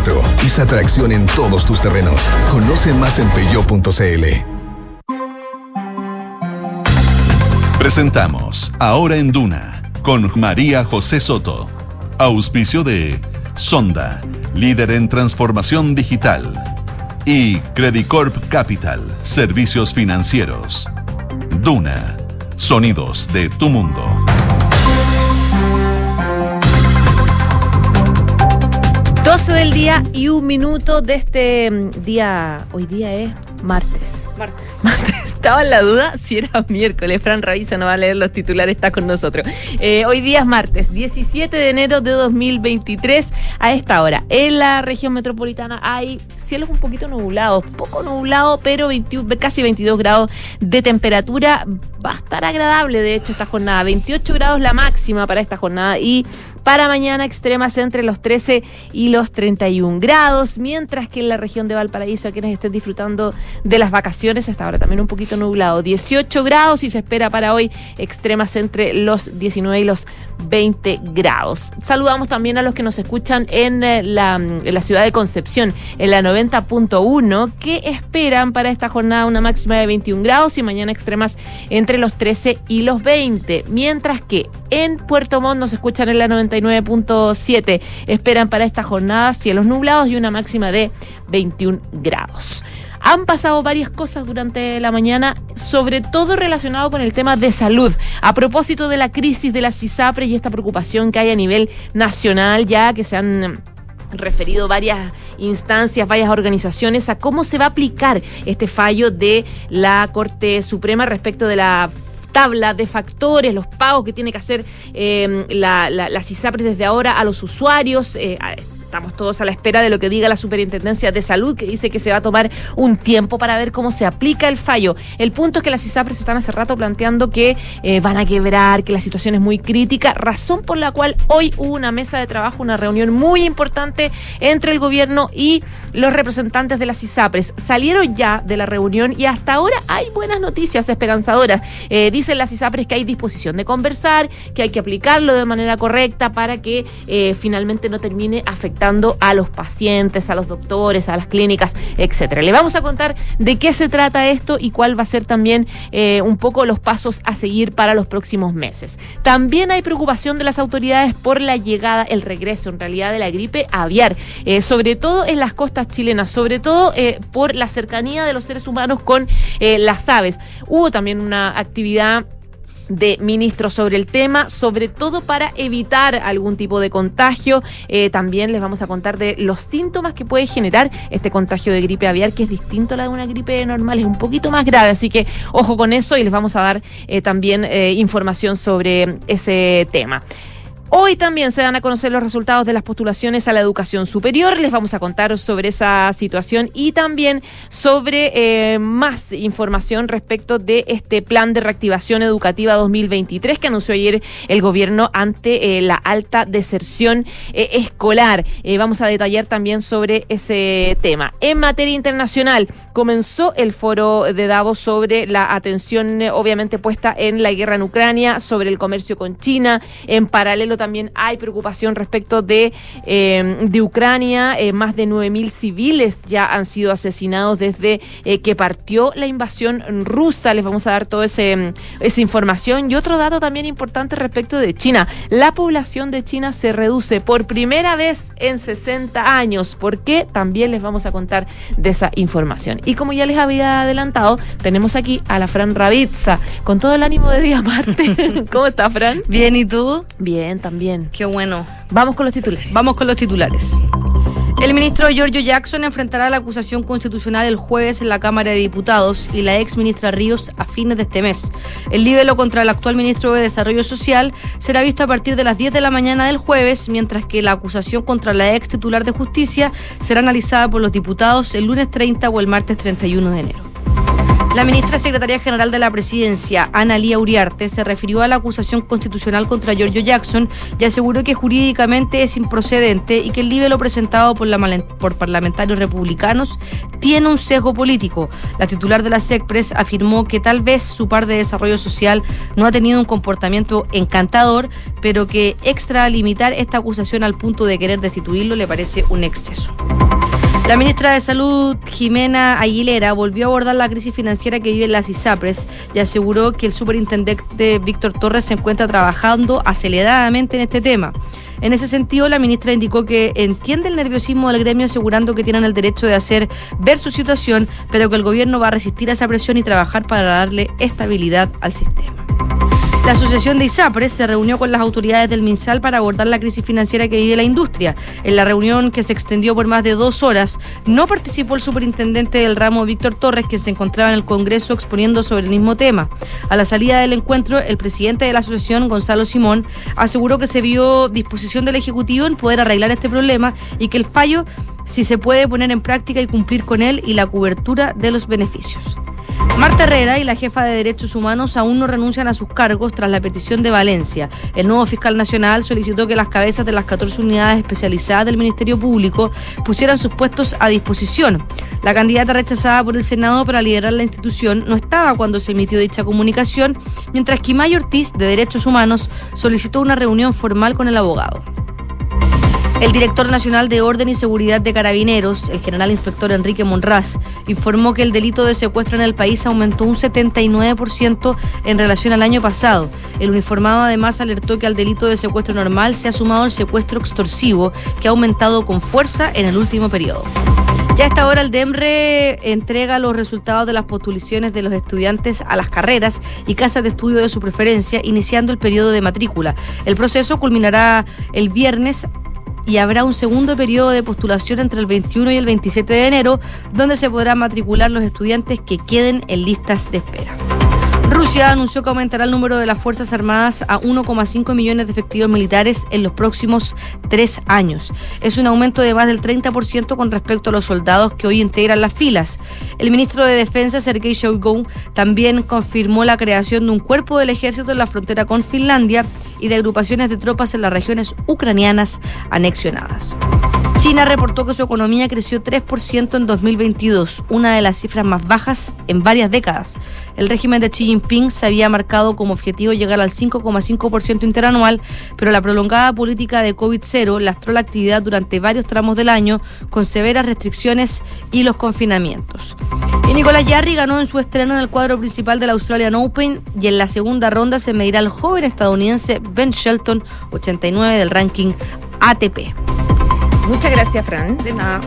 2024. Esa atracción en todos tus terrenos. Conoce más en peyo.cl. Presentamos Ahora en Duna con María José Soto. Auspicio de Sonda, líder en transformación digital. Y Credicorp Capital, servicios financieros. Duna, sonidos de tu mundo. 12 del día y un minuto de este mm, día. Hoy día es martes. Martes. Martes. Estaba en la duda si era miércoles. Fran Ravisa no va a leer los titulares, está con nosotros. Eh, hoy día es martes, 17 de enero de 2023, a esta hora. En la región metropolitana hay cielos un poquito nublados, poco nublado, pero 21, casi 22 grados de temperatura. Va a estar agradable, de hecho, esta jornada. 28 grados la máxima para esta jornada y para mañana extremas entre los 13 y los 31 grados, mientras que en la región de Valparaíso, a quienes estén disfrutando de las vacaciones, hasta ahora también un poquito nublado, 18 grados y se espera para hoy extremas entre los 19 y los 20 grados. Saludamos también a los que nos escuchan en eh, la, en la ciudad de Concepción, en la 90.1, que esperan para esta jornada una máxima de 21 grados y mañana extremas entre los 13 y los 20, mientras que en Puerto Montt nos escuchan en la 99.7, esperan para esta jornada cielos nublados y una máxima de 21 grados. Han pasado varias cosas durante la mañana, sobre todo relacionado con el tema de salud. A propósito de la crisis de la CISAPRE y esta preocupación que hay a nivel nacional, ya que se han referido varias instancias, varias organizaciones a cómo se va a aplicar este fallo de la Corte Suprema respecto de la tabla de factores, los pagos que tiene que hacer eh, la, la, desde ahora a los usuarios. Eh, Estamos todos a la espera de lo que diga la Superintendencia de Salud, que dice que se va a tomar un tiempo para ver cómo se aplica el fallo. El punto es que las ISAPRES están hace rato planteando que eh, van a quebrar, que la situación es muy crítica, razón por la cual hoy hubo una mesa de trabajo, una reunión muy importante entre el gobierno y los representantes de las ISAPRES. Salieron ya de la reunión y hasta ahora hay buenas noticias esperanzadoras. Eh, dicen las ISAPRES que hay disposición de conversar, que hay que aplicarlo de manera correcta para que eh, finalmente no termine afectando a los pacientes, a los doctores, a las clínicas, etcétera. Le vamos a contar de qué se trata esto y cuál va a ser también eh, un poco los pasos a seguir para los próximos meses. También hay preocupación de las autoridades por la llegada, el regreso en realidad de la gripe aviar, eh, sobre todo en las costas chilenas, sobre todo eh, por la cercanía de los seres humanos con las aves. Hubo también una actividad de ministros sobre el tema, sobre todo para evitar algún tipo de contagio. Eh, también les vamos a contar de los síntomas que puede generar este contagio de gripe aviar, que es distinto a la de una gripe normal, es un poquito más grave, así que ojo con eso y les vamos a dar eh, también eh, información sobre ese tema. Hoy también se dan a conocer los resultados de las postulaciones a la educación superior. Les vamos a contar sobre esa situación y también sobre eh, más información respecto de este plan de reactivación educativa 2023 que anunció ayer el gobierno ante eh, la alta deserción eh, escolar. Vamos a detallar también sobre ese tema. En materia internacional, comenzó el foro de Davos sobre la atención obviamente puesta en la guerra en Ucrania, sobre el comercio con China. En paralelo también hay preocupación respecto de, eh, de Ucrania. Eh, más de 9.000 civiles ya han sido asesinados desde eh, que partió la invasión rusa. Les vamos a dar toda ese, esa información. Y otro dato también importante respecto de China. La población de China se reduce por primera vez en 60 años. ¿Por qué? También les vamos a contar de esa información. Y como ya les había adelantado, tenemos aquí a la Fran Ravizza con todo el ánimo de día martes. ¿Cómo está, Fran? Bien, ¿y tú? Bien, también. Qué bueno. Vamos con los titulares. Vamos con los titulares. El ministro Giorgio Jackson enfrentará la acusación constitucional el jueves en la Cámara de Diputados y la ex ministra Ríos a fines de este mes. El libelo contra el actual ministro de Desarrollo Social será visto a partir de las 10 de la mañana del jueves, mientras que la acusación contra la ex titular de justicia será analizada por los diputados el lunes 30 o el martes 31 de enero. La ministra secretaria general de la presidencia, Ana Lía Uriarte, se refirió a la acusación constitucional contra Giorgio Jackson y aseguró que jurídicamente es improcedente y que el libelo presentado por, por parlamentarios republicanos tiene un sesgo político. La titular de la SECPRES afirmó que tal vez su par de desarrollo social no ha tenido un comportamiento encantador, pero que extralimitar esta acusación al punto de querer destituirlo le parece un exceso. La ministra de Salud, Jimena Aguilera, volvió a abordar la crisis financiera que vive las ISAPRES y aseguró que el superintendente Víctor Torres se encuentra trabajando aceleradamente en este tema. En ese sentido, la ministra indicó que entiende el nerviosismo del gremio asegurando que tienen el derecho de hacer ver su situación, pero que el gobierno va a resistir a esa presión y trabajar para darle estabilidad al sistema. La Asociación de ISAPRES se reunió con las autoridades del MinSal para abordar la crisis financiera que vive la industria. En la reunión, que se extendió por más de dos horas, no participó el superintendente del ramo Víctor Torres, que se encontraba en el Congreso exponiendo sobre el mismo tema. A la salida del encuentro, el presidente de la asociación, Gonzalo Simón, aseguró que se vio disposición del Ejecutivo en poder arreglar este problema y que el fallo si se puede poner en práctica y cumplir con él y la cobertura de los beneficios. Marta Herrera y la jefa de Derechos Humanos aún no renuncian a sus cargos tras la petición de Valencia. El nuevo fiscal nacional solicitó que las cabezas de las 14 unidades especializadas del Ministerio Público pusieran sus puestos a disposición. La candidata rechazada por el Senado para liderar la institución no estaba cuando se emitió dicha comunicación, mientras que May Ortiz, de Derechos Humanos, solicitó una reunión formal con el abogado. El director nacional de Orden y Seguridad de Carabineros, el general inspector Enrique Monraz, informó que el delito de secuestro en el país aumentó un 79% en relación al año pasado. El uniformado además alertó que al delito de secuestro normal se ha sumado el secuestro extorsivo, que ha aumentado con fuerza en el último periodo. Ya a esta hora el DEMRE entrega los resultados de las postulaciones de los estudiantes a las carreras y casas de estudio de su preferencia, iniciando el periodo de matrícula. El proceso culminará el viernes y habrá un segundo periodo de postulación entre el 21 y el 27 de enero, donde se podrán matricular los estudiantes que queden en listas de espera. Rusia anunció que aumentará el número de las Fuerzas Armadas a 1,5 millones de efectivos militares en los próximos tres años. Es un aumento de más del 30% con respecto a los soldados que hoy integran las filas. El ministro de Defensa, Sergei Shoigu, también confirmó la creación de un cuerpo del ejército en la frontera con Finlandia y de agrupaciones de tropas en las regiones ucranianas anexionadas. China reportó que su economía creció 3% en 2022, una de las cifras más bajas en varias décadas. El régimen de Xi Jinping se había marcado como objetivo llegar al 5,5% interanual, pero la prolongada política de COVID-0 lastró la actividad durante varios tramos del año con severas restricciones y los confinamientos. Y Nicolás Yarri ganó en su estreno en el cuadro principal del Australian Open y en la segunda ronda se medirá al joven estadounidense Ben Shelton, 89 del ranking ATP. Muchas gracias, Fran. De nada.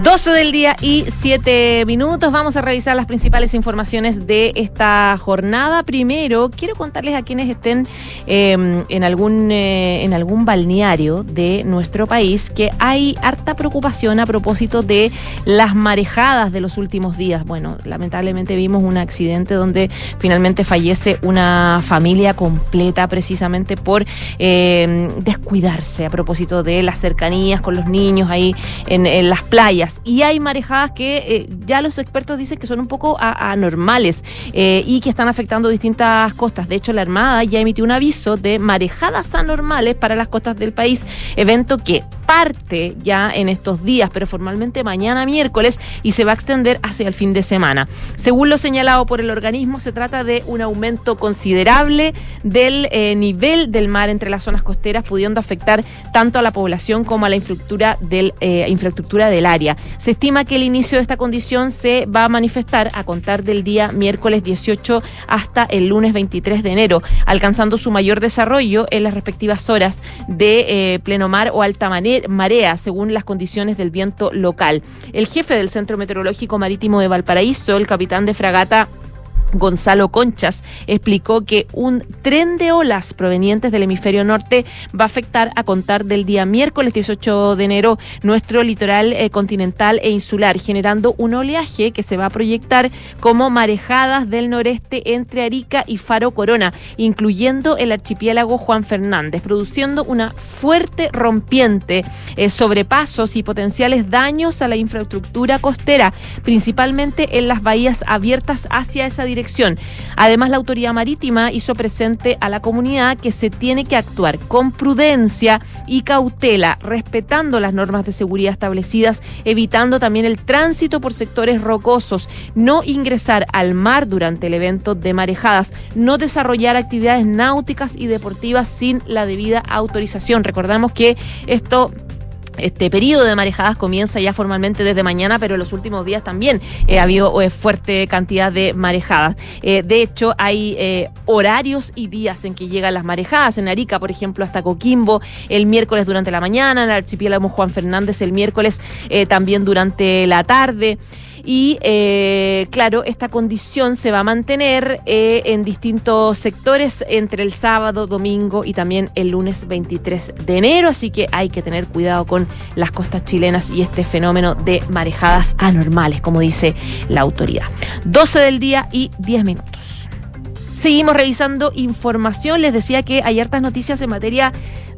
12 del día y 7 minutos. Vamos a revisar las principales informaciones de esta jornada. Primero, quiero contarles a quienes estén em, en, algún, eh, en algún balneario de nuestro país que hay harta preocupación a propósito de las marejadas de los últimos días. Bueno, lamentablemente vimos un accidente donde finalmente fallece una familia completa precisamente por em, descuidarse a propósito de las cercanías con los niños ahí en las playas y hay marejadas que eh, ya los expertos dicen que son un poco anormales eh, y que están afectando distintas costas. De hecho, la Armada ya emitió un aviso de marejadas anormales para las costas del país, evento que parte ya en estos días, pero formalmente mañana miércoles y se va a extender hacia el fin de semana. Según lo señalado por el organismo, se trata de un aumento considerable del eh, nivel del mar entre las zonas costeras, pudiendo afectar tanto a la población como a la infraestructura del, infraestructura del área. Se estima que el inicio de esta condición se va a manifestar a contar del día miércoles 18 hasta el lunes 23 de enero, alcanzando su mayor desarrollo en las respectivas horas de eh, pleno mar o alta marea, según las condiciones del viento local. El jefe del Centro Meteorológico Marítimo de Valparaíso, el capitán de fragata Gonzalo Conchas explicó que un tren de olas provenientes del hemisferio norte va a afectar a contar del día miércoles 18 de enero nuestro litoral eh, continental e insular, generando un oleaje que se va a proyectar como marejadas del noreste entre Arica y Faro Corona, incluyendo el archipiélago Juan Fernández, produciendo una fuerte rompiente, eh, sobrepasos y potenciales daños a la infraestructura costera, principalmente en las bahías abiertas hacia esa dirección Además, la autoridad marítima hizo presente a la comunidad que se tiene que actuar con prudencia y cautela, respetando las normas de seguridad establecidas, evitando también el tránsito por sectores rocosos, no ingresar al mar durante el evento de marejadas, no desarrollar actividades náuticas y deportivas sin la debida autorización. Recordamos que esto este periodo de marejadas comienza ya formalmente desde mañana, pero en los últimos días también eh, ha habido eh, fuerte cantidad de marejadas. Eh, de hecho, hay horarios y días en que llegan las marejadas. En Arica, por ejemplo, hasta Coquimbo, el miércoles durante la mañana, en el archipiélago Juan Fernández el miércoles también durante la tarde. Y eh, claro, esta condición se va a mantener eh, en distintos sectores entre el sábado, domingo y también el lunes 23 de enero. Así que hay que tener cuidado con las costas chilenas y este fenómeno de marejadas anormales, como dice la autoridad. 12 del día y 10 minutos. Seguimos revisando información. Les decía que hay hartas noticias en materia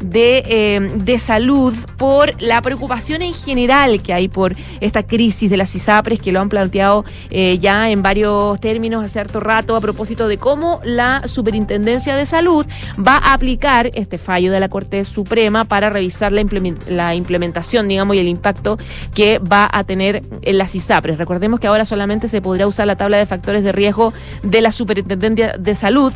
de, eh, de, salud por la preocupación en general que hay por esta crisis de las ISAPRES que lo han planteado eh, ya en varios términos hace harto rato a propósito de cómo la Superintendencia de Salud va a aplicar este fallo de la Corte Suprema para revisar la, la implementación, digamos, y el impacto que va a tener en las ISAPRES. Recordemos que ahora solamente se podrá usar la tabla de factores de riesgo de la Superintendencia de Salud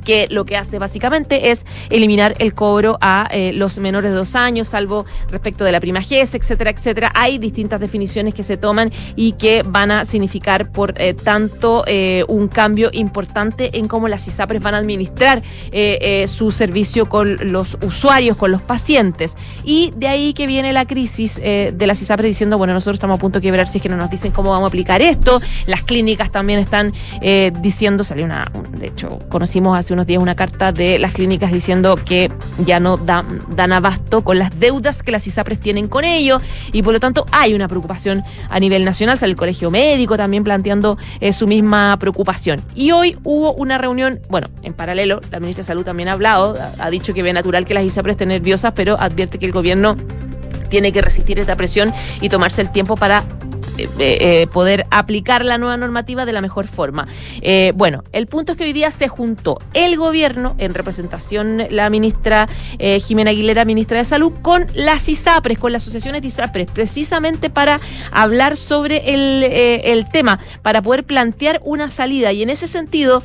que lo que hace básicamente es eliminar el cobro a eh, los menores de dos años, salvo respecto de la prima GES, etcétera, etcétera. Hay distintas definiciones que se toman y que van a significar, por eh, tanto, eh, un cambio importante en cómo las ISAPRES van a administrar su servicio con los usuarios, con los pacientes. Y de ahí que viene la crisis de las ISAPRES diciendo, bueno, nosotros estamos a punto de quebrar si es que no nos dicen cómo vamos a aplicar esto. Las clínicas también están diciendo, salió una, de hecho, conocimos hace unos días una carta de las clínicas diciendo que ya no dan, dan abasto con las deudas que las ISAPRES tienen con ellos y por lo tanto hay una preocupación a nivel nacional. Sale el Colegio Médico también planteando eh, su misma preocupación. Y hoy hubo una reunión, bueno, en paralelo, la ministra de Salud también ha hablado, ha, dicho que ve natural que las ISAPRES estén nerviosas, pero advierte que el gobierno tiene que resistir esta presión y tomarse el tiempo para eh, eh, poder aplicar la nueva normativa de la mejor forma. Eh, bueno, el punto es que hoy día se juntó el gobierno, en representación la ministra Jimena Aguilera, ministra de Salud, con las ISAPRES, con las asociaciones de ISAPRES, precisamente para hablar sobre el, el tema, para poder plantear una salida. Y en ese sentido,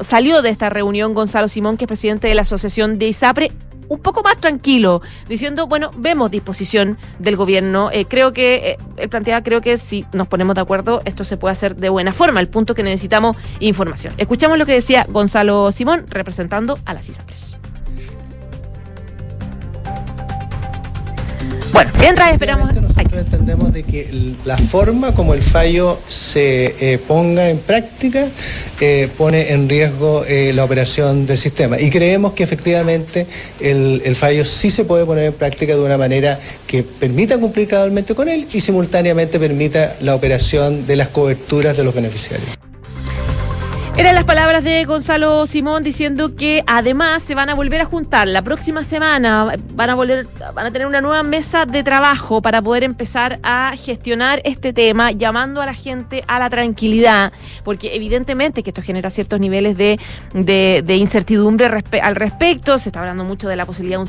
salió de esta reunión Gonzalo Simón, que es presidente de la Asociación de ISAPRE, un poco más tranquilo, diciendo, bueno, vemos disposición del gobierno. Eh, creo que, eh, él plantea, creo que si nos ponemos de acuerdo, esto se puede hacer de buena forma. El punto que necesitamos información. Escuchamos lo que decía Gonzalo Simón, representando a las ISAPRES. Bueno, mientras esperamos. Nosotros entendemos de que la forma como el fallo se eh, ponga en práctica eh, pone en riesgo eh, la operación del sistema. Y creemos que efectivamente el, el, fallo sí se puede poner en práctica de una manera que permita cumplir cabalmente con él y simultáneamente permita la operación de las coberturas de los beneficiarios. Eran las palabras de Gonzalo Simón diciendo que además se van a volver a juntar la próxima semana, van a volver, van a tener una nueva mesa de trabajo para poder empezar a gestionar este tema, llamando a la gente a la tranquilidad, porque evidentemente que esto genera ciertos niveles de, de, incertidumbre al respecto. Se está hablando mucho de la posibilidad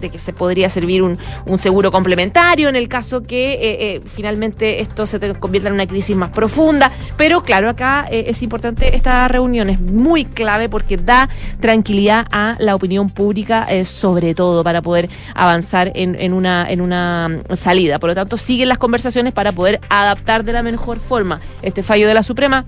de que se podría servir un, un seguro complementario en el caso que eh, eh, finalmente esto se convierta en una crisis más profunda. Pero claro, acá eh, es importante esta reunión es muy clave porque da tranquilidad a la opinión pública, eh, sobre todo para poder avanzar en, una, en una salida. Por lo tanto, siguen las conversaciones para poder adaptar de la mejor forma este fallo de la Suprema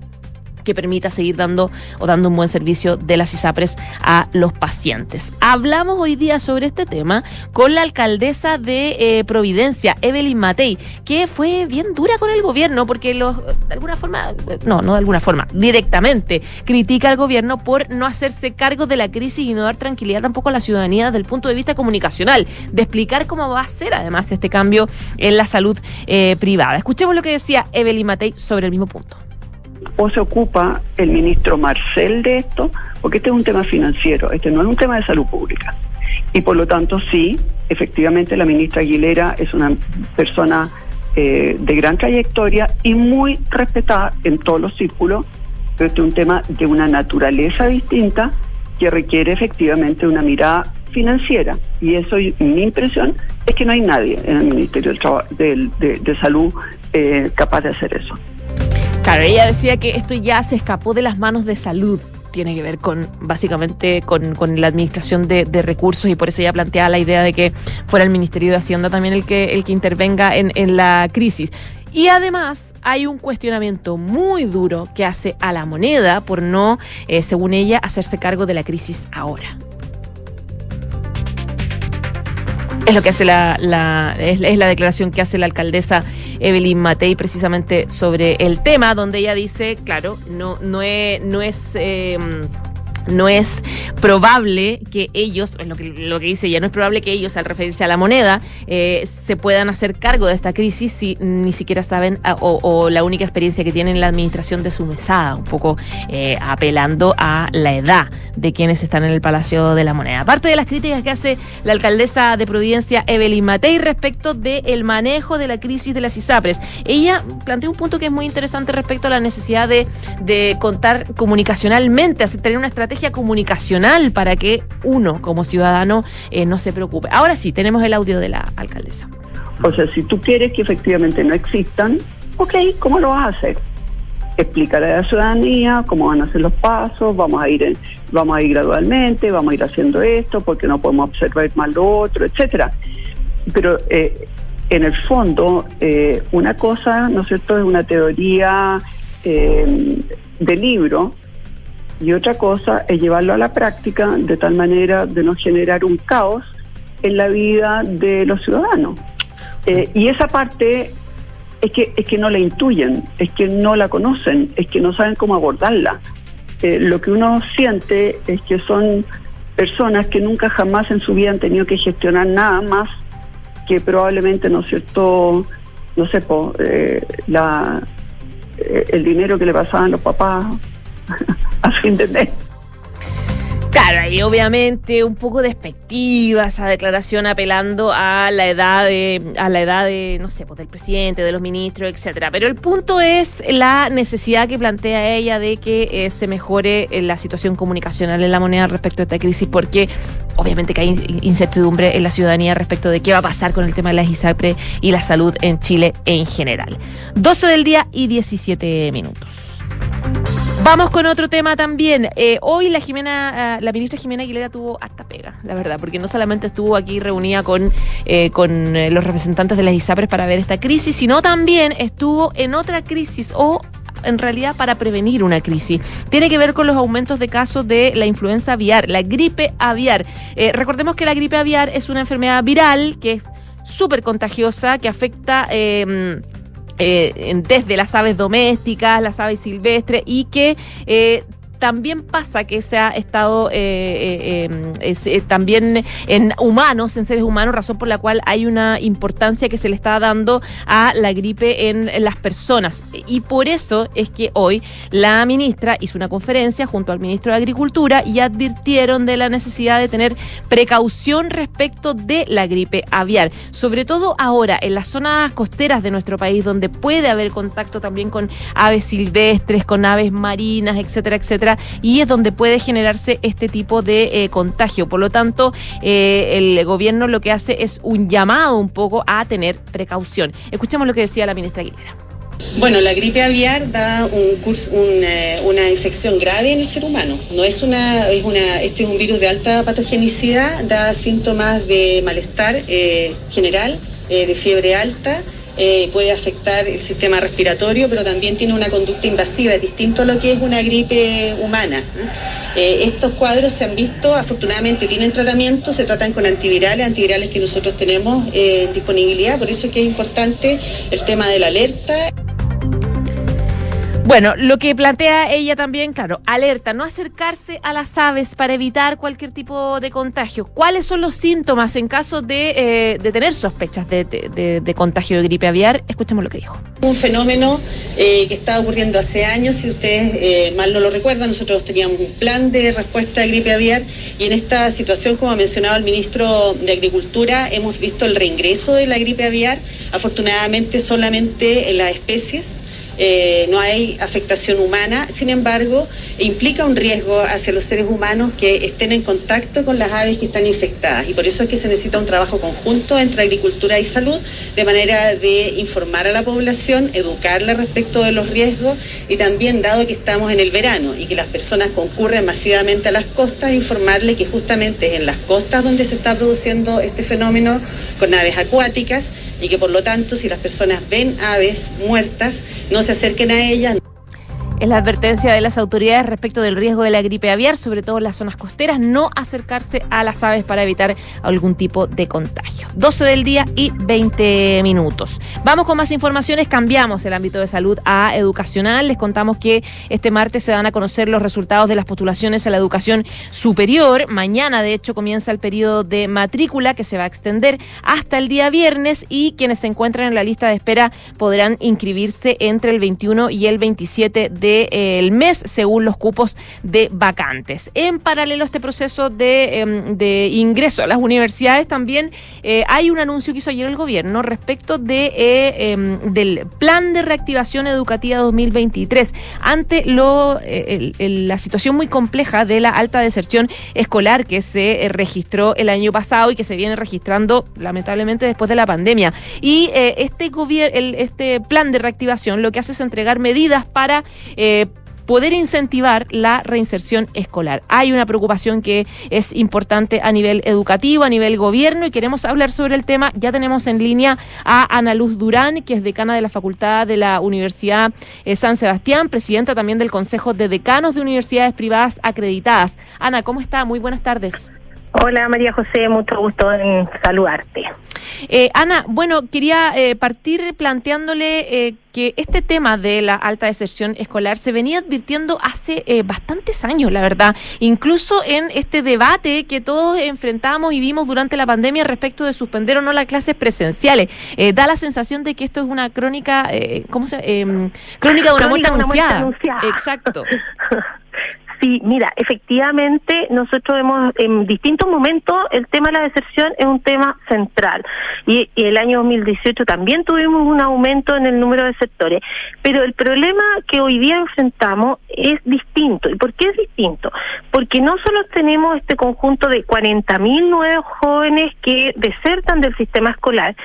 que permita seguir dando o dando un buen servicio de las ISAPRES a los pacientes. Hablamos hoy día sobre este tema con la alcaldesa de eh, Providencia, Evelyn Matei, que fue bien dura con el gobierno porque de alguna forma, no, no de alguna forma, directamente critica al gobierno por no hacerse cargo de la crisis y no dar tranquilidad tampoco a la ciudadanía desde el punto de vista comunicacional, de explicar cómo va a ser además este cambio en la salud eh, privada. Escuchemos lo que decía Evelyn Matei sobre el mismo punto o se ocupa el ministro Marcel de esto, porque este es un tema financiero, este no es un tema de salud pública. Y por lo tanto, sí, efectivamente la ministra Aguilera es una persona eh, de gran trayectoria y muy respetada en todos los círculos, pero este es un tema de una naturaleza distinta que requiere efectivamente una mirada financiera. Y eso, mi impresión, es que no hay nadie en el Ministerio del de, Salud eh, capaz de hacer eso. Claro, ella decía que esto ya se escapó de las manos de salud tiene que ver con básicamente con, la administración de, recursos y por eso ella planteaba la idea de que fuera el Ministerio de Hacienda también el que, el que intervenga en, la crisis. Y además hay un cuestionamiento muy duro que hace a la moneda por no, eh, según ella, hacerse cargo de la crisis ahora. Es lo que hace la, es, la declaración que hace la alcaldesa Evelyn Matei precisamente sobre el tema, donde ella dice, claro, no, no es, no es eh, no es probable que ellos, lo que, lo que dice ella, no es probable que ellos, al referirse a la moneda, eh, se puedan hacer cargo de esta crisis si ni siquiera saben ah, o, la única experiencia que tienen en la administración de su mesada, un poco eh, apelando a la edad de quienes están en el Palacio de la Moneda. Aparte de las críticas que hace la alcaldesa de Providencia, Evelyn Matei, respecto del manejo de la crisis de las ISAPRES, ella plantea un punto que es muy interesante respecto a la necesidad de, de contar comunicacionalmente, tener una estrategia comunicacional para que uno como ciudadano eh, no se preocupe. Ahora sí, tenemos el audio de la alcaldesa. O sea, si tú quieres que efectivamente no existan, ok, ¿cómo lo vas a hacer? Explicarle a la ciudadanía cómo van a ser los pasos, vamos a ir vamos a ir gradualmente, vamos a ir haciendo esto, porque no podemos observar más lo otro, etcétera. Pero eh, en el fondo, eh, una cosa, ¿no es cierto?, es una teoría de libro, y otra cosa es llevarlo a la práctica de tal manera de no generar un caos en la vida de los ciudadanos. Eh, y esa parte es que, es que no la intuyen, es que no la conocen, es que no saben cómo abordarla. Eh, lo que uno siente es que son personas que nunca jamás en su vida han tenido que gestionar nada más que probablemente, ¿no es cierto?, no sé, eh, la, el dinero que le pasaban los papás a de mes. Claro, y obviamente un poco despectiva esa declaración apelando a la edad de, a la edad de, no sé, pues del presidente, de los ministros, etcétera. Pero el punto es la necesidad que plantea ella de que eh, se mejore eh, la situación comunicacional en la moneda respecto a esta crisis, porque obviamente que hay incertidumbre en la ciudadanía respecto de qué va a pasar con el tema de la ISAPRE y la salud en Chile en general. 12 del día y 17 minutos. Vamos con otro tema también. Eh, hoy la Jimena, eh, la ministra Jimena Aguilera tuvo hasta pega, la verdad, porque no solamente estuvo aquí reunida con, eh, con los representantes de las ISAPRES para ver esta crisis, sino también estuvo en otra crisis o en realidad para prevenir una crisis. Tiene que ver con los aumentos de casos de la influenza aviar, la gripe aviar. recordemos que la gripe aviar es una enfermedad viral que es súper contagiosa, que afecta eh, desde las aves domésticas, las aves silvestres y que eh, también pasa que se ha estado eh, eh, eh, también en humanos, en seres humanos, razón por la cual hay una importancia que se le está dando a la gripe en, las personas. Y por eso es que hoy la ministra hizo una conferencia junto al ministro de Agricultura y advirtieron de la necesidad de tener precaución respecto de la gripe aviar, sobre todo ahora en las zonas costeras de nuestro país donde puede haber contacto también con aves silvestres, con aves marinas, etcétera, etcétera y es donde puede generarse este tipo de eh, contagio. Por lo tanto, eh, el gobierno lo que hace es un llamado un poco a tener precaución. Escuchemos lo que decía la ministra Aguilera. Bueno, la gripe aviar da curso, una, infección grave en el ser humano. No es una, es una, este es un virus de alta patogenicidad, da síntomas de malestar eh, general, de fiebre alta eh, puede afectar el sistema respiratorio, pero también tiene una conducta invasiva, es distinto a lo que es una gripe humana. Eh, estos cuadros se han visto, afortunadamente tienen tratamiento, se tratan con antivirales, antivirales que nosotros tenemos en disponibilidad, por eso es que es importante el tema de la alerta. Bueno, lo que plantea ella también, claro, alerta, no acercarse a las aves para evitar cualquier tipo de contagio. ¿Cuáles son los síntomas en caso de, eh, tener sospechas de, de, de, contagio de gripe aviar? Escuchemos lo que dijo. Un fenómeno eh, que está ocurriendo hace años, si ustedes eh, mal no lo recuerdan, nosotros teníamos un plan de respuesta a gripe aviar y en esta situación, como ha mencionado el ministro de Agricultura, hemos visto el reingreso de la gripe aviar, afortunadamente solamente en las especies eh, no hay afectación humana, sin embargo, implica un riesgo hacia los seres humanos que estén en contacto con las aves que están infectadas. Y por eso es que se necesita un trabajo conjunto entre agricultura y salud de manera de informar a la población, educarla respecto de los riesgos y también dado que estamos en el verano y que las personas concurren masivamente a las costas, informarle que justamente es en las costas donde se está produciendo este fenómeno con aves acuáticas y que por lo tanto si las personas ven aves muertas no se acerquen a ellas. Es la advertencia de las autoridades respecto del riesgo de la gripe aviar, sobre todo en las zonas costeras, no acercarse a las aves para evitar algún tipo de contagio. 12 del día y 20 minutos. Vamos con más informaciones, cambiamos el ámbito de salud a educacional. Les contamos que este martes se dan a conocer los resultados de las postulaciones a la educación superior. Mañana, de hecho, comienza el periodo de matrícula que se va a extender hasta el día viernes y quienes se encuentran en la lista de espera podrán inscribirse entre el 21 y el 27 de del mes según los cupos de vacantes. En paralelo a este proceso de, em, de ingreso a las universidades también eh, hay un anuncio que hizo ayer el gobierno respecto de eh, em, del plan de reactivación educativa 2023 ante lo eh, la situación muy compleja de la alta deserción escolar que se registró el año pasado y que se viene registrando lamentablemente después de la pandemia. Y este gobierno, este plan de reactivación lo que hace es entregar medidas para eh, poder incentivar la reinserción escolar. Hay una preocupación que es importante a nivel educativo, a nivel gobierno y queremos hablar sobre el tema. Ya tenemos en línea a Ana Luz Durán, que es decana de la Facultad de la Universidad eh, San Sebastián, presidenta también del Consejo de Decanos de Universidades Privadas Acreditadas. Ana, ¿cómo está? Muy buenas tardes. Hola María José, mucho gusto en saludarte. Eh, Ana, bueno, quería eh, partir planteándole eh, que este tema de la alta deserción escolar se venía advirtiendo hace eh, bastantes años, la verdad, incluso en este debate que todos enfrentamos y vimos durante la pandemia respecto de suspender o no las clases presenciales. Eh, da la sensación de que esto es una crónica, ¿cómo se? Em, crónica de una muerte anunciada. Exacto. Sí, mira, efectivamente nosotros hemos en distintos momentos el tema de la deserción es un tema central y, y, el año 2018 también tuvimos un aumento en el número de sectores, pero el problema que hoy día enfrentamos es distinto. ¿Y por qué es distinto? Porque no solo tenemos este conjunto de 40.000 nuevos jóvenes que desertan del sistema escolar,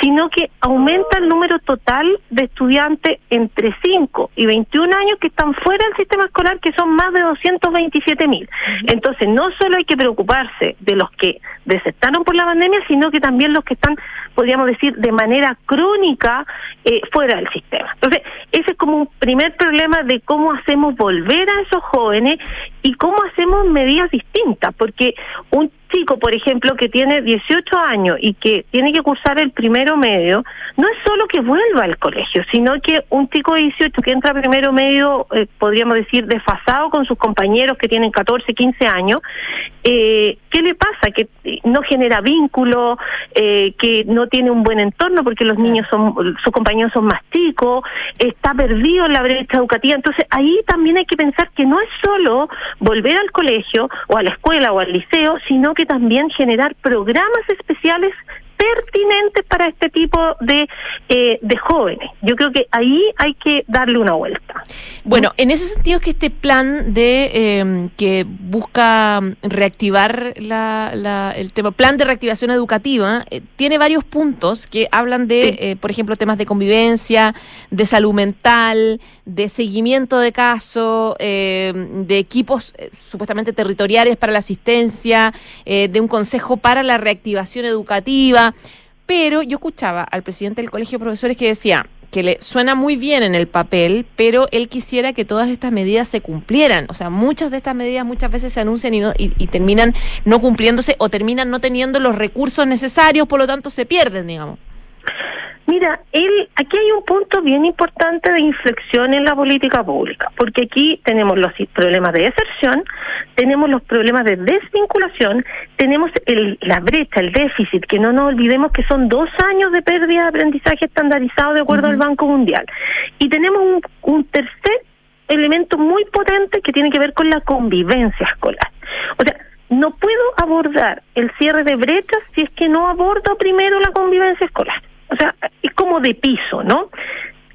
sino que aumenta el número total de estudiantes entre 5 y 21 años que están fuera del sistema escolar, que son más de 227 mil. Entonces, no solo hay que preocuparse de los que desertaron por la pandemia, sino que también los que están, podríamos decir, de manera crónica eh, fuera del sistema. Entonces, ese es como un primer problema de cómo hacemos volver a esos jóvenes y cómo hacemos medidas distintas, porque un chico, por ejemplo, que tiene 18 años y que tiene que cursar el primero medio, no es solo que vuelva al colegio, sino que un chico de 18 que entra primero medio, eh, podríamos decir, desfasado con sus compañeros que tienen 14, 15 años, eh, ¿qué le pasa? Que no genera vínculo, eh, que no tiene un buen entorno porque los niños son, sus compañeros son más chicos, está perdido en la brecha educativa. Entonces ahí también hay que pensar que no es solo volver al colegio o a la escuela o al liceo, sino que también generar programas especiales pertinentes para este tipo de, eh, de jóvenes. Yo creo que ahí hay que darle una vuelta. Bueno, en ese sentido es que este plan de em, que busca reactivar la, el tema, plan de reactivación educativa, eh, tiene varios puntos que hablan de, eh, por ejemplo, temas de convivencia, de salud mental, de seguimiento de casos, em, de equipos supuestamente territoriales para la asistencia, de un consejo para la reactivación educativa pero yo escuchaba al presidente del Colegio de Profesores que decía que le suena muy bien en el papel, pero él quisiera que todas estas medidas se cumplieran. O sea, muchas de estas medidas muchas veces se anuncian y, no, y, y terminan no cumpliéndose o terminan no teniendo los recursos necesarios, por lo tanto se pierden, digamos. Mira, él, aquí hay un punto bien importante de inflexión en la política pública, porque aquí tenemos los problemas de deserción, tenemos los problemas de desvinculación, tenemos el, la brecha, el déficit, que no nos olvidemos que son dos años de pérdida de aprendizaje estandarizado de acuerdo al Banco Mundial. Y tenemos un, un tercer elemento muy potente que tiene que ver con la convivencia escolar. O sea, no puedo abordar el cierre de brechas si es que no abordo primero la convivencia escolar. O sea, es como de piso, ¿no?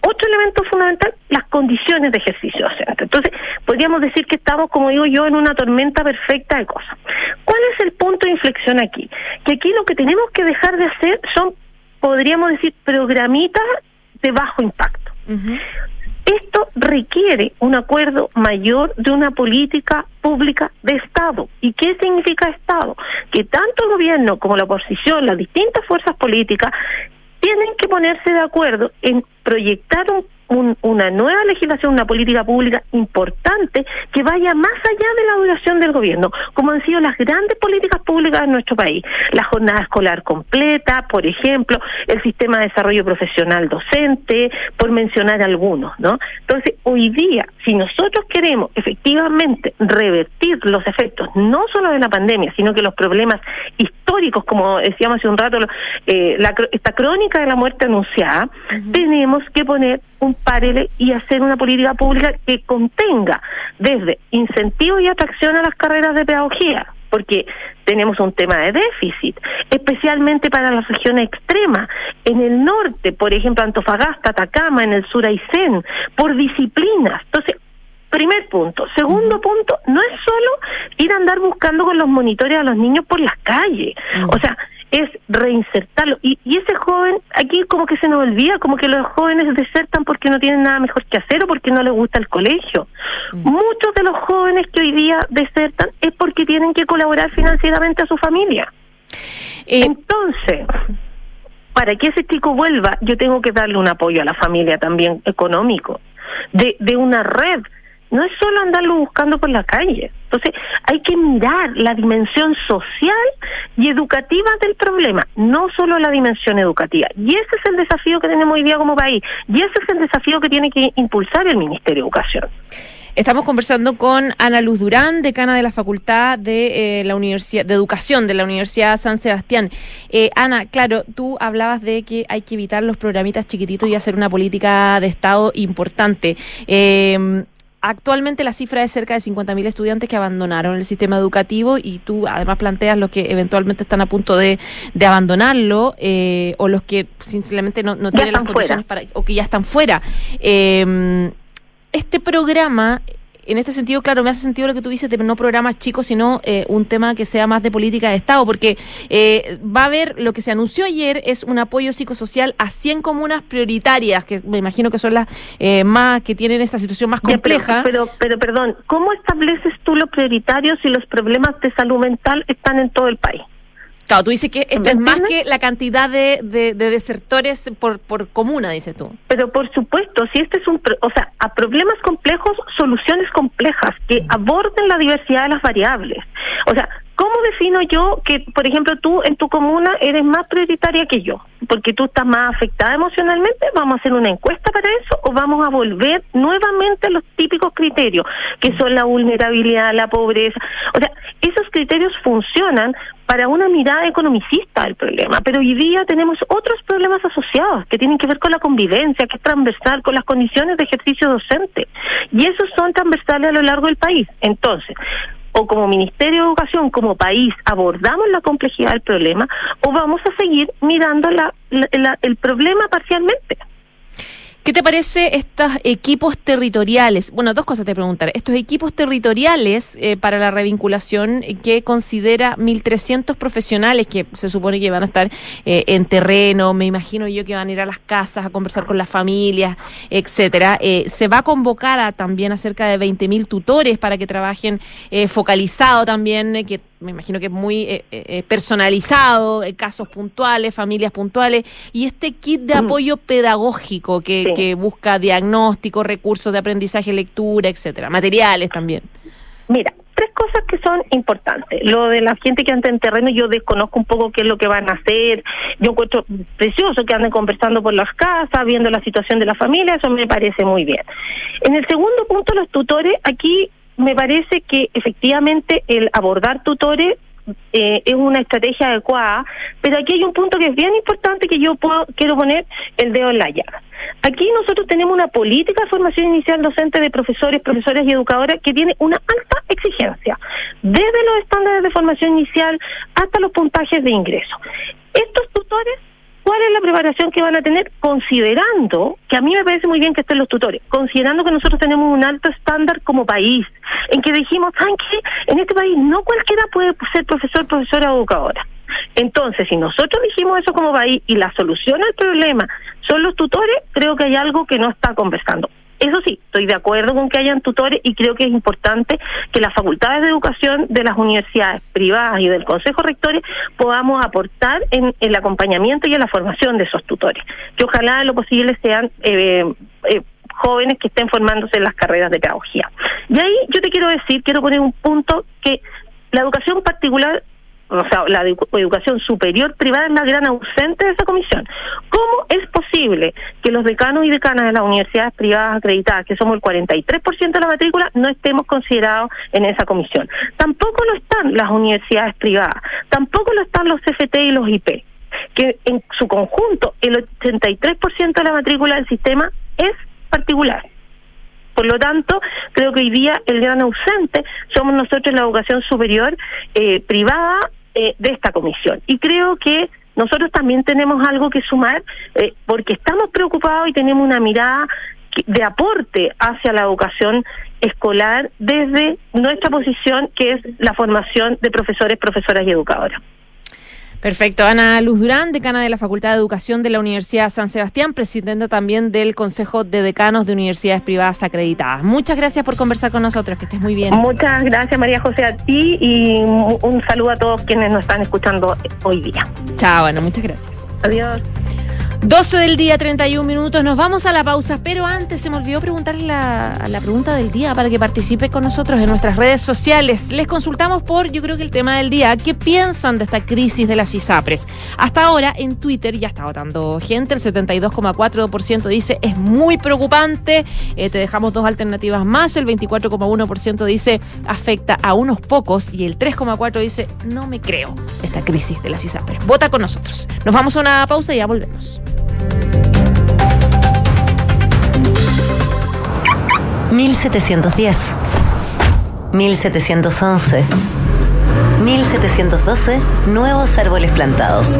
Otro elemento fundamental, las condiciones de ejercicio docente. Entonces, podríamos decir que estamos, como digo yo, en una tormenta perfecta de cosas. ¿Cuál es el punto de inflexión aquí? Que aquí lo que tenemos que dejar de hacer son, podríamos decir, programitas de bajo impacto. Esto requiere un acuerdo mayor de una política pública de Estado. ¿Y qué significa Estado? Que tanto el gobierno como la oposición, las distintas fuerzas políticas, tienen que ponerse de acuerdo en proyectar un un, una nueva legislación, una política pública importante que vaya más allá de la duración del gobierno, como han sido las grandes políticas públicas en nuestro país. La jornada escolar completa, por ejemplo, el sistema de desarrollo profesional docente, por mencionar algunos, ¿no? Entonces, hoy día, si nosotros queremos efectivamente revertir los efectos, no solo de la pandemia, sino que los problemas históricos, como decíamos hace un rato, eh, la, esta crónica de la muerte anunciada, tenemos que poner un parele y hacer una política pública que contenga desde incentivos y atracción a las carreras de pedagogía, porque tenemos un tema de déficit, especialmente para las regiones extremas. En el norte, por ejemplo, Antofagasta, Atacama, en el sur Aysén, por disciplinas. Entonces, primer punto. Segundo punto, no es solo ir a andar buscando con los monitores a los niños por las calles. O sea, es reinsertarlo. Y, y ese joven, aquí como que se nos olvida, como que los jóvenes desertan porque no tienen nada mejor que hacer o porque no les gusta el colegio. Muchos de los jóvenes que hoy día desertan es porque tienen que colaborar financieramente a su familia. Entonces, para que ese chico vuelva, yo tengo que darle un apoyo a la familia también económico, de, de una red no es solo andarlo buscando por la calle. Entonces, hay que mirar la dimensión social y educativa del problema, no solo la dimensión educativa. Y ese es el desafío que tenemos hoy día como país. Y ese es el desafío que tiene que impulsar el Ministerio de Educación. Estamos conversando con Ana Luz Durán, decana de la Facultad de eh, la Universidad de Educación de la Universidad San Sebastián. Eh, Ana, claro, tú hablabas de que hay que evitar los programitas chiquititos y hacer una política de Estado importante. Eh, actualmente la cifra es cerca de 50.000 estudiantes que abandonaron el sistema educativo y tú además planteas los que eventualmente están a punto de, de abandonarlo eh, o los que simplemente no, no tienen las condiciones para o que ya están fuera. Eh, este programa en este sentido, claro, me hace sentido lo que tú dices de no programas chicos, sino eh, un tema que sea más de política de Estado, porque eh, va a haber, lo que se anunció ayer es un apoyo psicosocial a 100 comunas prioritarias, que me imagino que son las eh, más que tienen esta situación más compleja. Ya, pero, pero, pero, perdón, ¿cómo estableces tú los prioritarios si los problemas de salud mental están en todo el país? Claro, tú dices que esto es más que la cantidad de, de, de, desertores por, por comuna, dices tú. Pero por supuesto, si este es un, o sea, a problemas complejos, soluciones complejas que aborden la diversidad de las variables. O sea, ¿cómo defino yo que, por ejemplo, tú en tu comuna eres más prioritaria que yo? Porque tú estás más afectada emocionalmente, vamos a hacer una encuesta para eso o vamos a volver nuevamente a los típicos criterios, que son la vulnerabilidad, la pobreza. O sea, esos criterios funcionan para una mirada economicista del problema, pero hoy día tenemos otros problemas asociados que tienen que ver con la convivencia, que es transversal, con las condiciones de ejercicio docente, y esos son transversales a lo largo del país. Entonces, o como Ministerio de Educación, como país, abordamos la complejidad del problema, o vamos a seguir mirando la, la, el problema parcialmente. ¿Qué te parece estos equipos territoriales? Bueno, dos cosas te preguntar. Estos equipos territoriales eh, para la revinculación que considera 1.300 profesionales que se supone que van a estar eh, en terreno, me imagino yo que van a ir a las casas a conversar con las familias, etcétera. Eh, se va a convocar a también a cerca de 20.000 tutores para que trabajen focalizado también, que me imagino que es muy eh, eh, personalizado, casos puntuales, familias puntuales, y este kit de Mm. apoyo pedagógico que, Sí. que busca diagnóstico, recursos de aprendizaje, lectura, etcétera, materiales también. Mira, tres cosas que son importantes. Lo de la gente que anda en terreno, yo desconozco un poco qué es lo que van a hacer. Yo encuentro precioso que anden conversando por las casas, viendo la situación de la familia, eso me parece muy bien. En el segundo punto, los tutores, aquí me parece que efectivamente el abordar tutores eh, es una estrategia adecuada, pero aquí hay un punto que es bien importante que yo puedo, quiero poner el dedo en la llaga. Aquí nosotros tenemos una política de formación inicial docente de profesores, profesoras y educadoras que tiene una alta exigencia, desde los estándares de formación inicial hasta los puntajes de ingreso. Estos tutores ¿Cuál es la preparación que van a tener? Considerando, que a mí me parece muy bien que estén los tutores, considerando que nosotros tenemos un alto estándar como país, en que dijimos, ¿saben? En este país no cualquiera puede ser profesor, profesora o educadora. Entonces, si nosotros dijimos eso como país y la solución al problema son los tutores, creo que hay algo que no está conversando. Eso sí, estoy de acuerdo con que hayan tutores y creo que es importante que las facultades de educación de las universidades privadas y del Consejo Rectores podamos aportar en el acompañamiento y en la formación de esos tutores, que ojalá lo posible sean eh, eh, jóvenes que estén formándose en las carreras de pedagogía. Y ahí yo te quiero decir, quiero poner un punto que la educación particular o sea, la edu- educación superior privada es la gran ausente de esa comisión. ¿Cómo es posible que los decanos y decanas de las universidades privadas acreditadas, que somos el 43% de la matrícula, no estemos considerados en esa comisión? Tampoco lo están las universidades privadas, tampoco lo están los CFT y los IP, que en su conjunto el 83% de la matrícula del sistema es particular. Por lo tanto, creo que hoy día el gran ausente somos nosotros la educación superior eh, privada eh, de esta comisión. Y creo que nosotros también tenemos algo que sumar eh, porque estamos preocupados y tenemos una mirada de aporte hacia la educación escolar desde nuestra posición que es la formación de profesores, profesoras y educadoras. Perfecto. Ana Luz Durán, decana de la Facultad de Educación de la Universidad San Sebastián, presidenta también del Consejo de Decanos de Universidades Privadas Acreditadas. Muchas gracias por conversar con nosotros, que estés muy bien. Muchas gracias María José a ti y un saludo a todos quienes nos están escuchando hoy día. Chao, Ana, muchas gracias. Adiós. 12 del día, 31 minutos. Nos vamos a la pausa, pero antes se me olvidó preguntarle la, la pregunta del día para que participe con nosotros en nuestras redes sociales. Les consultamos por, yo creo que el tema del día, ¿qué piensan de esta crisis de las ISAPRES? Hasta ahora en Twitter ya está votando gente, el 72,4% dice es muy preocupante. Eh, te dejamos dos alternativas más, el 24,1% dice afecta a unos pocos y el 3,4% dice no me creo esta crisis de las ISAPRES. Vota con nosotros. Nos vamos a una pausa y ya volvemos. 1710, 1711, 1712, nuevos árboles plantados.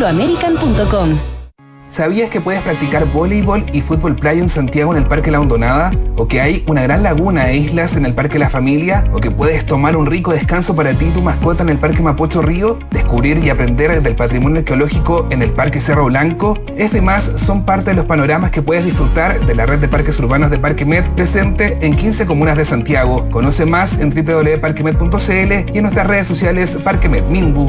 chile.angloamerican.com. ¿Sabías que puedes practicar voleibol y fútbol playa en Santiago en el Parque La Hondonada? ¿O que hay una gran laguna e islas en el Parque La Familia? ¿O que puedes tomar un rico descanso para ti y tu mascota en el Parque Mapocho Río? Descubrir y aprender del patrimonio arqueológico en el Parque Cerro Blanco. Esto y más son parte de los panoramas que puedes disfrutar de la red de parques urbanos de Parque Med presente en 15 comunas de Santiago. Conoce más en www.parquemed.cl y en nuestras redes sociales Parquemed Mimbu.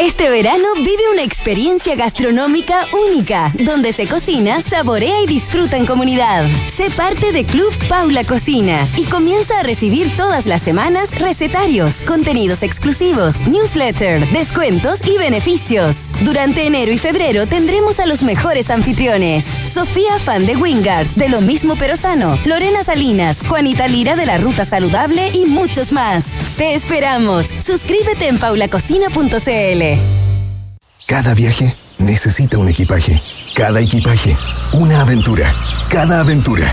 Este verano vive una experiencia gastronómica única, donde se cocina, saborea y disfruta en comunidad. Sé parte de Club Paula Cocina y comienza a recibir todas las semanas recetarios, contenidos exclusivos, newsletter, descuentos y beneficios. Durante enero y febrero tendremos a los mejores anfitriones. Sofía Fan de Wingard, de lo mismo pero sano, Lorena Salinas, Juanita Lira de la Ruta Saludable y muchos más. Te esperamos. Suscríbete en paulacocina.cl. Cada viaje necesita un equipaje. Cada equipaje, una aventura. Cada aventura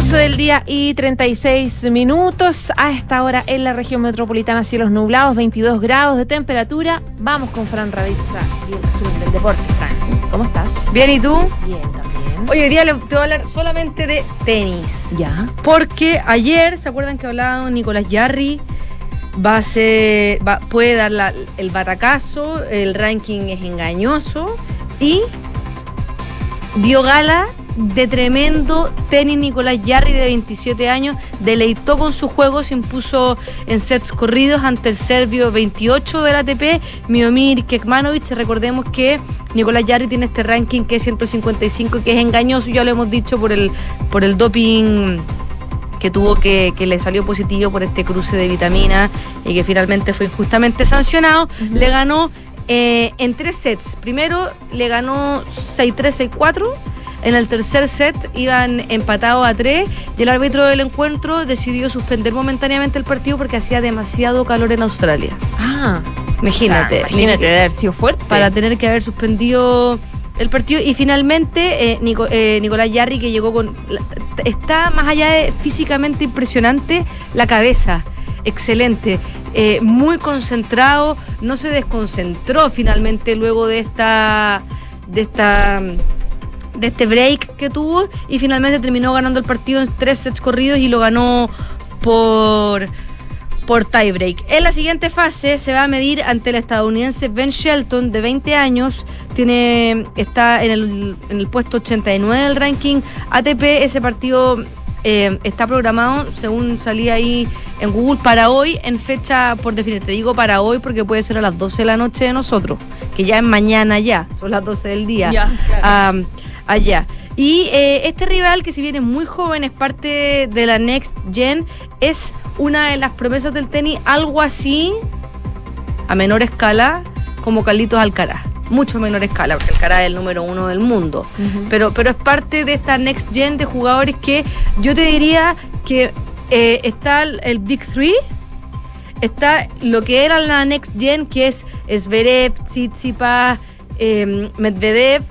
12 del día y 36 minutos. A esta hora en la región metropolitana, cielos nublados, 22 grados de temperatura. Vamos con Fran Ravizza y el resumen del deporte. Fran, ¿cómo estás? Bien, ¿y tú? Bien, también. Hoy, hoy día te voy a hablar solamente de tenis. Ya. Porque ayer, ¿se acuerdan que hablaba Nicolás Yarri? Va a ser, va- puede dar la- el batacazo, el ranking es engañoso y dio gala de tremendo tenis Nicolás Yarri de 27 años, deleitó con su juego, se impuso en sets corridos ante el serbio 28 del ATP, Miomir Kekmanovic. Recordemos que Nicolás Yarri tiene este ranking que es 155, que es engañoso, ya lo hemos dicho por el, por el doping que tuvo que, que le salió positivo por este cruce de vitaminas y que finalmente fue injustamente sancionado, le ganó eh, en tres sets. Primero le ganó 6-3, 6-4. En el tercer set iban empatados a tres y el árbitro del encuentro decidió suspender momentáneamente el partido porque hacía demasiado calor en Australia. Ah, Imagínate. o sea, imagínate, debe haber sido fuerte. para tener que haber suspendido el partido y finalmente eh, Nico- eh, Nicolás Yarri que llegó con la- está más allá de físicamente impresionante la cabeza excelente eh, muy concentrado no se desconcentró finalmente luego de esta de esta de este break que tuvo y finalmente terminó ganando el partido en tres sets corridos y lo ganó por por tiebreak. En la siguiente fase se va a medir ante el estadounidense Ben Shelton de 20 años, tiene está en el, en el puesto 89 del ranking ATP, ese partido eh, está programado, según salía ahí en Google, para hoy en fecha por definir. Te digo para hoy porque puede ser a las 12 de la noche de nosotros, que ya es mañana ya, son las 12 del día. Claro. Ah, allá. Y eh, este rival, que si bien es muy joven, es parte de la Next Gen, es una de las promesas del tenis, algo así, a menor escala, como Carlitos Alcaraz. Mucho menor escala, porque Alcaraz es el número uno del mundo. pero, pero es parte de esta Next Gen de jugadores que yo te diría que eh, está el, el Big Three, está lo que era la Next Gen, que es Zverev, Tsitsipas, eh, Medvedev,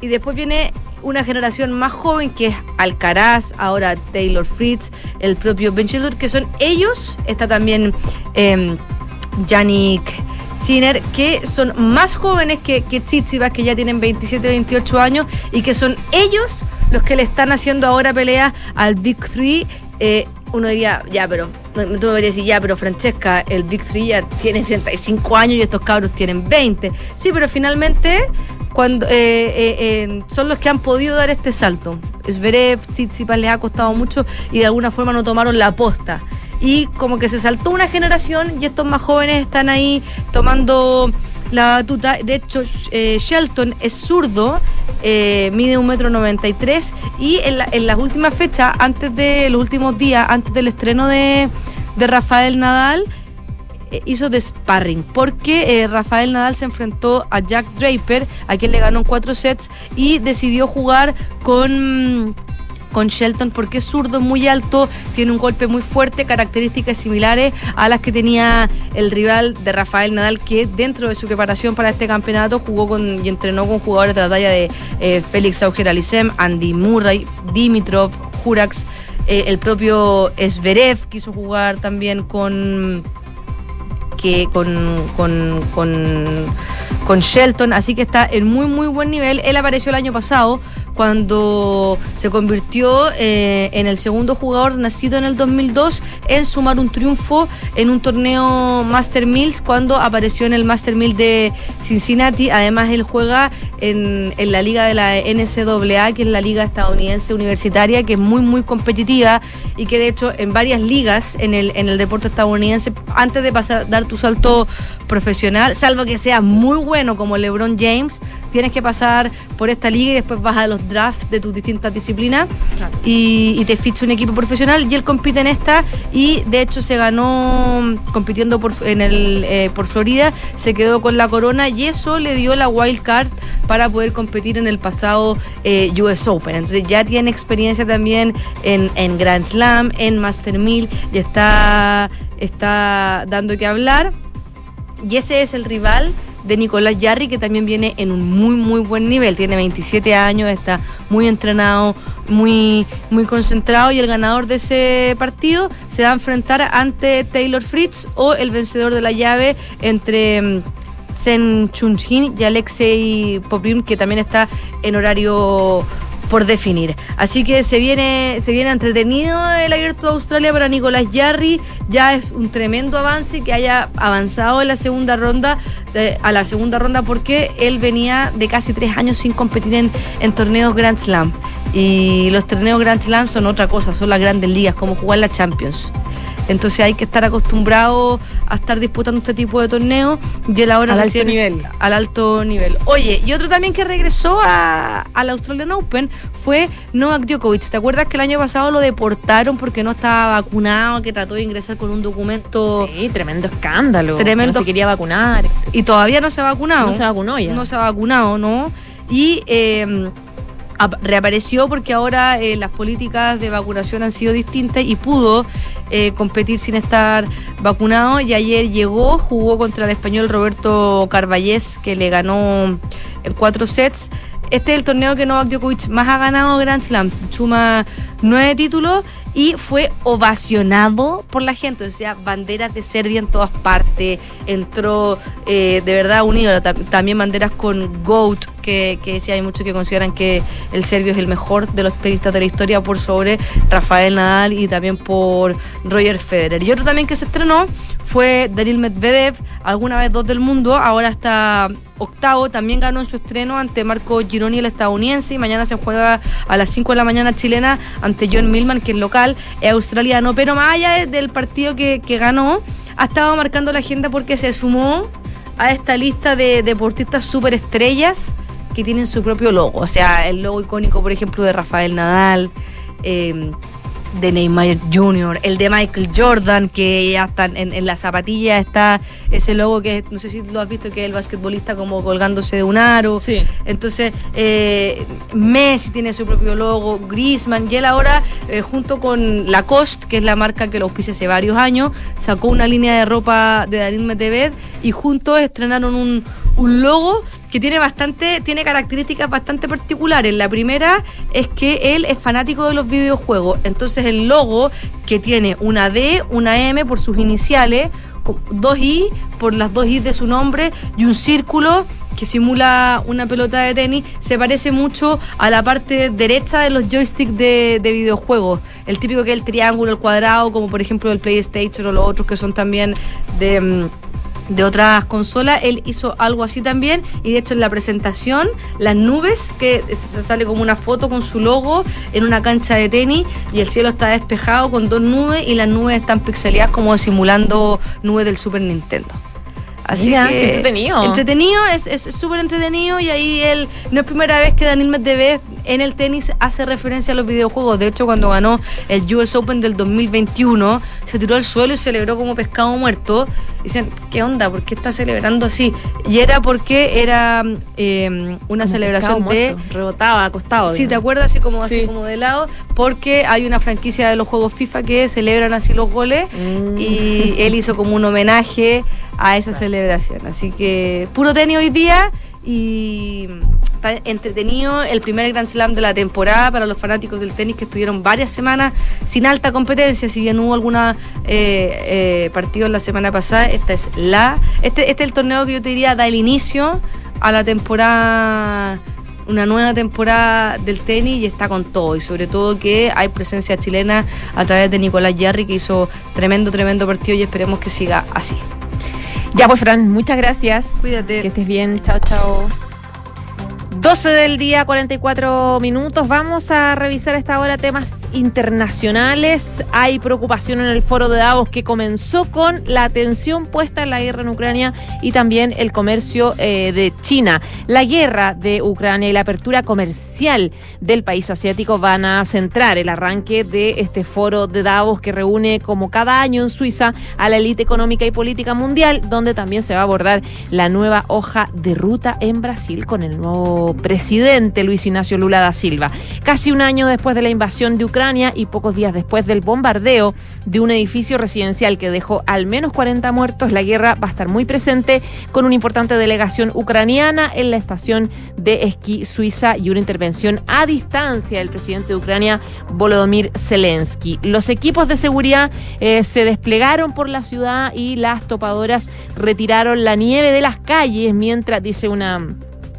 y después viene una generación más joven que es Alcaraz, ahora Taylor Fritz, el propio Ben Shelton, que son ellos, está también eh, Sinner, que son más jóvenes que, que Tsitsipas, que ya tienen 27, 28 años, y que son ellos los que le están haciendo ahora pelea al Big Three. Eh, uno diría, ya, pero, tú me decir, ya, pero Francesca, el Big Three ya tiene 35 años y estos cabros tienen 20. Sí, pero finalmente cuando eh, eh, son los que han podido dar este salto. Zverev, Tsitsipas les ha costado mucho y de alguna forma no tomaron la aposta. y como que se saltó una generación y estos más jóvenes están ahí tomando la batuta. De hecho, eh, Shelton es zurdo, mide un metro noventa y tres y en, la- en las últimas fechas, antes de los últimos días, antes del estreno de Rafael Nadal, eh, hizo de sparring porque eh, Rafael Nadal se enfrentó a Jack Draper, a quien le ganó en cuatro sets y decidió jugar con con Shelton porque es zurdo, muy alto, tiene un golpe muy fuerte, características similares a las que tenía el rival de Rafael Nadal, que dentro de su preparación para este campeonato jugó con y entrenó con jugadores de la talla de eh, Félix Auger Alisem, Andy Murray, Dimitrov, Jurax, eh, el propio Zverev quiso jugar también con que con, con, con, Shelton, así que está en muy muy buen nivel. Él apareció el año pasado cuando se convirtió eh, en el segundo jugador nacido en el 2002 en sumar un triunfo en un torneo Master Mills cuando apareció en el Master Mill de Cincinnati. Además, él juega en, en la liga de la NCAA, que es la liga estadounidense universitaria, que es muy muy competitiva y que de hecho en varias ligas en el, en el deporte estadounidense, antes de pasar dar tu salto profesional, salvo que seas muy bueno como LeBron James, tienes que pasar por esta liga y después vas a los drafts de tus distintas disciplinas y, y te ficha un equipo profesional y él compite en esta y de hecho se ganó compitiendo por, en el, eh, por Florida, se quedó con la corona y eso le dio la wild card para poder competir en el pasado eh, US Open. Entonces ya tiene experiencia también en, en Grand Slam, en Master 1000 y está, está dando que hablar. Y ese es el rival de Nicolás Yarri, que también viene en un muy, muy buen nivel. Tiene 27 años, está muy entrenado, muy, muy concentrado. Y el ganador de ese partido se va a enfrentar ante Taylor Fritz o el vencedor de la llave entre mm, Sen Chun-Jin y Alexei Poprim, que también está en horario por definir. Así que se viene, se viene entretenido el abierto de Australia para Nicolás Yarri. Ya es un tremendo avance que haya avanzado en la segunda ronda, a la segunda ronda, porque él venía de casi tres años sin competir en, en torneos Grand Slam. Y los torneos Grand Slam son otra cosa, son las grandes ligas, como jugar la Champions. Entonces hay que estar acostumbrado a estar disputando este tipo de torneos y él ahora Al alto recién- nivel. Al alto nivel. Oye, y otro también que regresó a, al Australian Open fue Novak Djokovic. ¿Te acuerdas que el año pasado lo deportaron porque no estaba vacunado, que trató de ingresar con un documento... Sí, tremendo escándalo. Tremendo- No se quería vacunar. Y todavía no se ha vacunado. No se vacunó ya. No se ha vacunado, ¿no? Y eh, reapareció porque ahora eh, las políticas de vacunación han sido distintas y pudo eh, competir sin estar vacunado. Y ayer llegó, jugó contra el español Roberto Carballés, que le ganó en cuatro sets. Este es el torneo que Novak Djokovic más ha ganado Grand Slam. Suma nueve títulos y fue ovacionado por la gente. O sea, banderas de Serbia en todas partes. Entró eh, de verdad unido. Ta- También banderas con GOAT, que, que sí hay muchos que consideran que el serbio es el mejor de los tenistas de la historia por sobre Rafael Nadal y también por Roger Federer. Y otro también que se estrenó fue Daniil Medvedev, alguna vez dos del mundo, ahora está octavo, también ganó en su estreno ante Marco Gironi, el estadounidense, y mañana se juega a las 5 de la mañana chilena ante John Millman, que es local, australiano, pero más allá de- del partido que, que ganó, ha estado marcando la agenda porque se sumó a esta lista de deportistas superestrellas que tienen su propio logo, o sea, el logo icónico, por ejemplo, de Rafael Nadal, eh, de Neymar Jr., el de Michael Jordan, que ya está en, en la zapatilla está ese logo que no sé si lo has visto, que es el basquetbolista como colgándose de un aro. Sí. Entonces, eh, Messi tiene su propio logo, Griezmann, y él ahora, eh, junto con Lacoste, que es la marca que lo auspicia hace varios años, sacó una línea de ropa de Daniel Medvedev y juntos estrenaron un, un logo que tiene bastante, tiene características bastante particulares. La primera es que él es fanático de los videojuegos. Entonces el logo que tiene una D, una M por sus iniciales, dos I por las dos I de su nombre y un círculo que simula una pelota de tenis, se parece mucho a la parte derecha de los joysticks de, de videojuegos. El típico que es el triángulo, el cuadrado, como por ejemplo el PlayStation o los otros que son también de... de otras consolas, él hizo algo así también y de hecho en la presentación las nubes que se sale como una foto con su logo en una cancha de tenis y el cielo está despejado con dos nubes y las nubes están pixeleadas como simulando nubes del Super Nintendo. Así Mira, que entretenido. Entretenido, es súper entretenido y ahí él, no es primera vez que Daniel Medvedev en el tenis hace referencia a los videojuegos. De hecho, cuando ganó el US Open del 2021, se tiró al suelo y celebró como pescado muerto. Dicen, ¿qué onda? ¿Por qué está celebrando así? Y era porque era eh, una Como celebración de... muerto, rebotaba, acostado. Sí, ¿te acuerdas? Así como, así Sí. como de lado, porque hay una franquicia de los juegos FIFA que celebran así los goles Mm. y él hizo como un homenaje a esa celebración. Así que puro tenis hoy día y está entretenido el primer Grand Slam de la temporada para los fanáticos del tenis que estuvieron varias semanas sin alta competencia, si bien hubo alguna eh, eh, partidos la semana pasada, esta es la, este, este es el torneo que yo te diría da el inicio a la temporada una nueva temporada del tenis y está con todo y sobre todo que hay presencia chilena a través de Nicolás Yarri que hizo tremendo, tremendo partido y esperemos que siga así. Ya pues, Fran, muchas gracias. Cuídate. Que estés bien. Chao, chao. 12 del día, 44 minutos. Vamos a revisar esta hora temas internacionales. Hay preocupación en el foro de Davos que comenzó con la atención puesta en la guerra en Ucrania y también el comercio eh, de China. La guerra de Ucrania y la apertura comercial del país asiático van a centrar el arranque de este foro de Davos que reúne como cada año en Suiza a la élite económica y política mundial, donde también se va a abordar la nueva hoja de ruta en Brasil con el nuevo presidente Luis Ignacio Lula da Silva. Casi un año después de la invasión de Ucrania y pocos días después del bombardeo de un edificio residencial que dejó al menos 40 muertos, la guerra va a estar muy presente con una importante delegación ucraniana en la estación de esquí suiza y una intervención a distancia del presidente de Ucrania, Volodymyr Zelensky. Los equipos de seguridad eh, se desplegaron por la ciudad y las topadoras retiraron la nieve de las calles mientras, dice una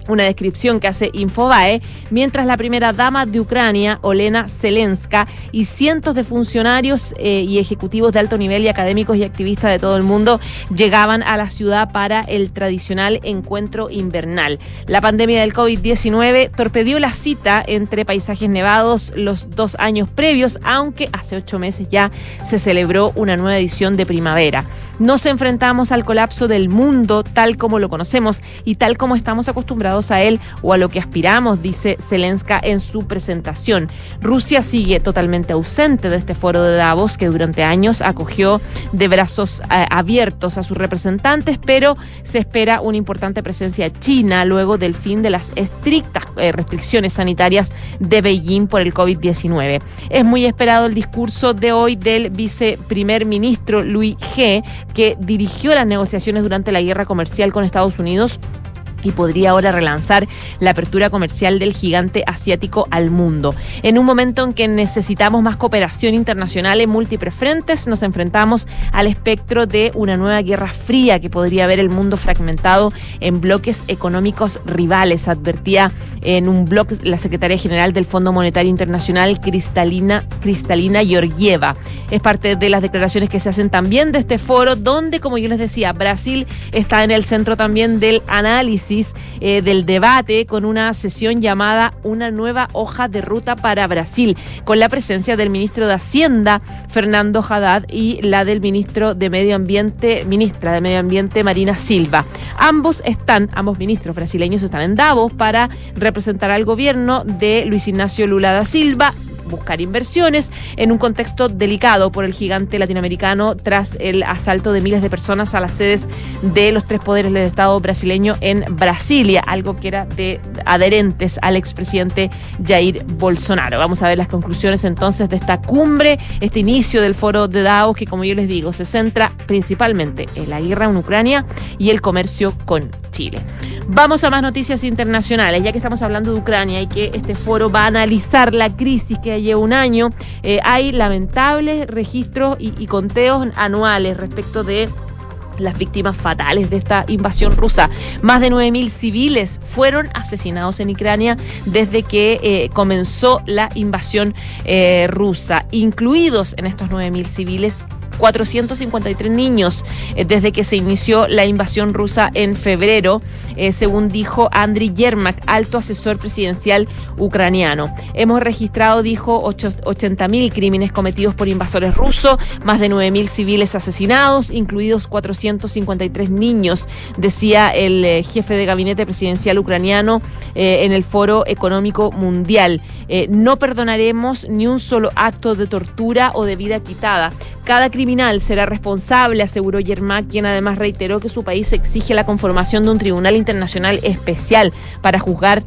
una descripción que hace Infobae, mientras la primera dama de Ucrania, Olena Zelenska, y cientos de funcionarios eh, y ejecutivos de alto nivel y académicos y activistas de todo el mundo llegaban a la ciudad para el tradicional encuentro invernal. La pandemia del COVID-19 torpedió la cita entre paisajes nevados los dos años previos, aunque hace ocho meses ya se celebró una nueva edición de primavera. Nos enfrentamos al colapso del mundo tal como lo conocemos y tal como estamos acostumbrados a él o a lo que aspiramos, dice Zelenska en su presentación. Rusia sigue totalmente ausente de este foro de Davos que durante años acogió de brazos eh, abiertos a sus representantes, pero se espera una importante presencia china luego del fin de las estrictas eh, restricciones sanitarias de Beijing por el COVID-19. Es muy esperado el discurso de hoy del viceprimer ministro Louis G que dirigió las negociaciones durante la guerra comercial con Estados Unidos y podría ahora relanzar la apertura comercial del gigante asiático al mundo. En un momento en que necesitamos más cooperación internacional en múltiples frentes, nos enfrentamos al espectro de una nueva guerra fría que podría ver el mundo fragmentado en bloques económicos rivales, advertía en un blog la secretaria general del Fondo Monetario Internacional, Cristalina, Cristalina Georgieva. Es parte de las declaraciones que se hacen también de este foro, donde, como yo les decía, Brasil está en el centro también del análisis eh, del debate con una sesión llamada Una nueva hoja de ruta para Brasil, con la presencia del ministro de Hacienda, Fernando Haddad, y la del ministro de Medio Ambiente, ministra de Medio Ambiente, Marina Silva. Ambos están, ambos ministros brasileños están en Davos para representar al gobierno de Luis Ignacio Lula da Silva buscar inversiones en un contexto delicado por el gigante latinoamericano tras el asalto de miles de personas a las sedes de los tres poderes del Estado brasileño en Brasilia, algo que era de adherentes al expresidente Jair Bolsonaro. Vamos a ver las conclusiones entonces de esta cumbre, este inicio del foro de Davos que como yo les digo se centra principalmente en la guerra en Ucrania y el comercio con Chile. Vamos a más noticias internacionales, ya que estamos hablando de Ucrania y que este foro va a analizar la crisis que lleva un año. Eh, hay lamentables registros y, conteos anuales respecto de las víctimas fatales de esta invasión rusa. Más de 9.000 civiles fueron asesinados en Ucrania desde que eh, comenzó la invasión eh, rusa. Incluidos en estos 9.000 civiles 453 niños eh, desde que se inició la invasión rusa en febrero, eh, según dijo Andriy Yermak, alto asesor presidencial ucraniano. Hemos registrado, dijo, 80.000 crímenes cometidos por invasores rusos, más de 9.000 civiles asesinados, incluidos 453 niños, decía el eh, jefe de gabinete presidencial ucraniano en el Foro Económico Mundial. No perdonaremos ni un solo acto de tortura o de vida quitada. Cada criminal será responsable, aseguró Yermak, quien además reiteró que su país exige la conformación de un tribunal internacional especial para juzgar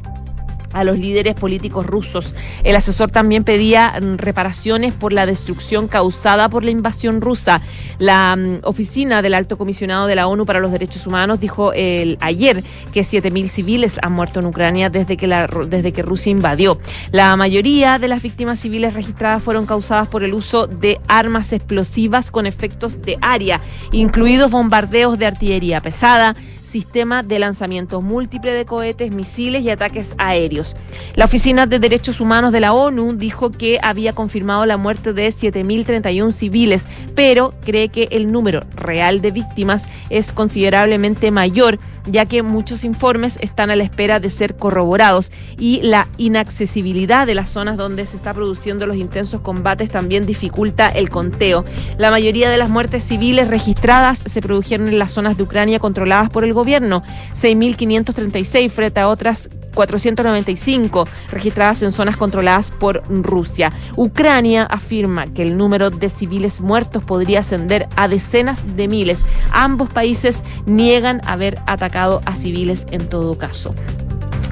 a los líderes políticos rusos. El asesor también pedía mm, reparaciones por la destrucción causada por la invasión rusa. La mm, oficina del alto comisionado de la ONU para los Derechos Humanos dijo el, ayer que 7.000 civiles han muerto en Ucrania desde que, desde que Rusia invadió. La mayoría de las víctimas civiles registradas fueron causadas por el uso de armas explosivas con efectos de área, incluidos bombardeos de artillería pesada, sistema de lanzamiento múltiple de cohetes, misiles y ataques aéreos. La Oficina de Derechos Humanos de la ONU dijo que había confirmado la muerte de 7.031 civiles, pero cree que el número real de víctimas es considerablemente mayor, ya que muchos informes están a la espera de ser corroborados y la inaccesibilidad de las zonas donde se está produciendo los intensos combates también dificulta el conteo. La mayoría de las muertes civiles registradas se produjeron en las zonas de Ucrania controladas por el gobierno, 6.536 frente a otras 495 registradas en zonas controladas por Rusia. Ucrania afirma que el número de civiles muertos podría ascender a decenas de miles. Ambos países niegan haber atacado a civiles en todo caso.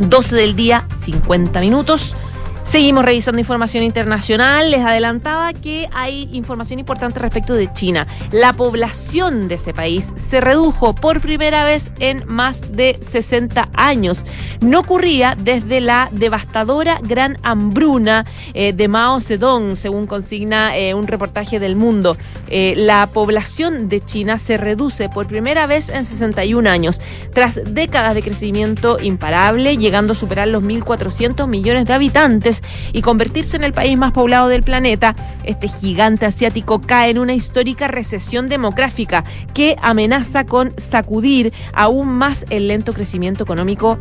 12 del día, 50 minutos. Seguimos revisando información internacional. Les adelantaba que hay información importante respecto de China. La población de ese país se redujo por primera vez en más de 60 años. No ocurría desde la devastadora gran hambruna eh, de Mao Zedong, según consigna eh, un reportaje del mundo. Eh, la población de China se reduce por primera vez en 61 años, tras décadas de crecimiento imparable, llegando a superar los 1.400 millones de habitantes y convertirse en el país más poblado del planeta, este gigante asiático cae en una histórica recesión demográfica que amenaza con sacudir aún más el lento crecimiento económico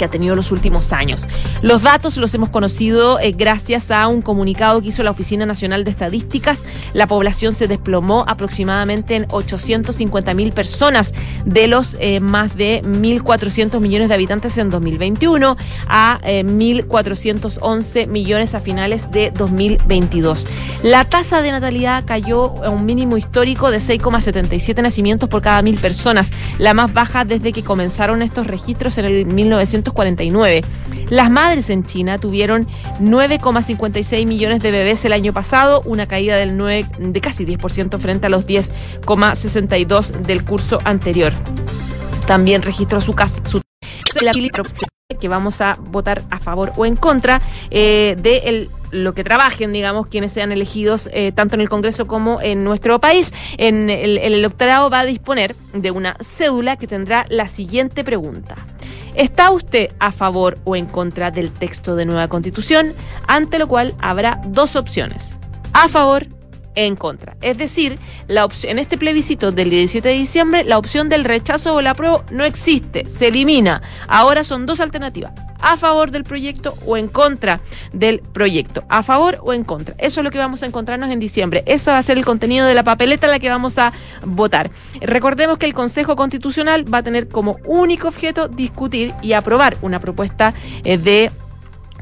que ha tenido los últimos años. Los datos los hemos conocido eh, gracias a un comunicado que hizo la Oficina Nacional de Estadísticas. La población se desplomó aproximadamente en 850 mil personas de los eh, más de 1.400 millones de habitantes en 2021 a 1.411 eh, millones a finales de 2022. La tasa de natalidad cayó a un mínimo histórico de 6,77 nacimientos por cada mil personas, la más baja desde que comenzaron estos registros en el 1900 49. Las madres en China tuvieron 9,56 millones de bebés el año pasado, una caída del 9, de casi 10% frente a los 10,62 del curso anterior. También registró su, su que vamos a votar a favor o en contra eh, de lo que trabajen, digamos, quienes sean elegidos eh, tanto en el Congreso como en nuestro país. En el electorado va a disponer de una cédula que tendrá la siguiente pregunta. ¿Está usted a favor o en contra del texto de nueva constitución? Ante lo cual habrá dos opciones. A favor en contra. Es decir, la opción, en este plebiscito del 17 de diciembre, la opción del rechazo o el apruebo no existe, se elimina. Ahora son dos alternativas, a favor del proyecto o en contra del proyecto, a favor o en contra. Eso es lo que vamos a encontrarnos en diciembre. Eso va a ser el contenido de la papeleta en la que vamos a votar. Recordemos que el Consejo Constitucional va a tener como único objeto discutir y aprobar una propuesta eh, de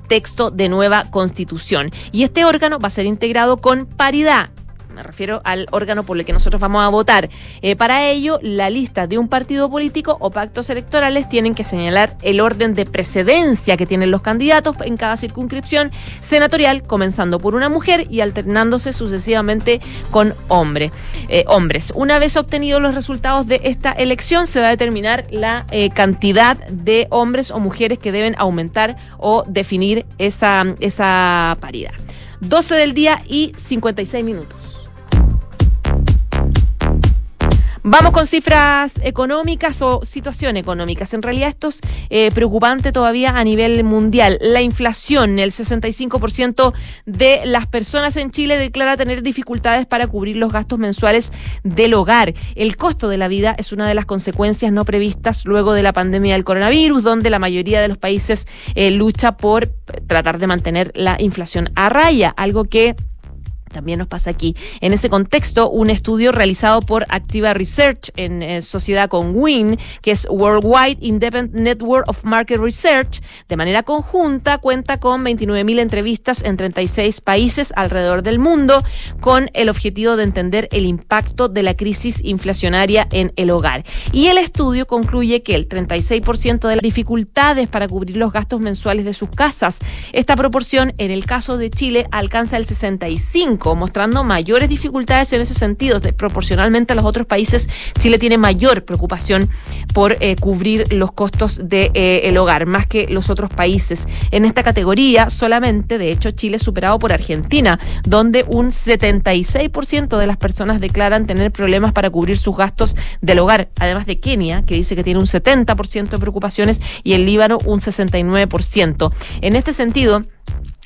texto de nueva constitución. Y este órgano va a ser integrado con paridad me refiero al órgano por el que nosotros vamos a votar. Eh, para ello, la lista de un partido político o pactos electorales tienen que señalar el orden de precedencia que tienen los candidatos en cada circunscripción senatorial, comenzando por una mujer y alternándose sucesivamente con hombre, eh, hombres. Una vez obtenidos los resultados de esta elección, se va a determinar la eh, cantidad de hombres o mujeres que deben aumentar o definir esa, esa paridad. 12 del día y 56 minutos. Vamos con cifras económicas o situación económicas. En realidad esto es eh, preocupante todavía a nivel mundial. La inflación, el 65% de las personas en Chile declara tener dificultades para cubrir los gastos mensuales del hogar. El costo de la vida es una de las consecuencias no previstas luego de la pandemia del coronavirus, donde la mayoría de los países eh, lucha por tratar de mantener la inflación a raya, algo que también nos pasa aquí. En ese contexto, un estudio realizado por Activa Research en eh, sociedad con WIN, que es Worldwide Independent Network of Market Research, de manera conjunta cuenta con 29.000 entrevistas en 36 países alrededor del mundo, con el objetivo de entender el impacto de la crisis inflacionaria en el hogar. Y el estudio concluye que el 36% de las dificultades para cubrir los gastos mensuales de sus casas, esta proporción en el caso de Chile alcanza el 65 mostrando mayores dificultades en ese sentido. proporcionalmente a los otros países, Chile tiene mayor preocupación por eh, cubrir los costos del de, eh, hogar, más que los otros países. En esta categoría, solamente, de hecho, Chile es superado por Argentina, donde un 76% de las personas declaran tener problemas para cubrir sus gastos del hogar, además de Kenia, que dice que tiene un 70% de preocupaciones, y el Líbano un 69%. En este sentido,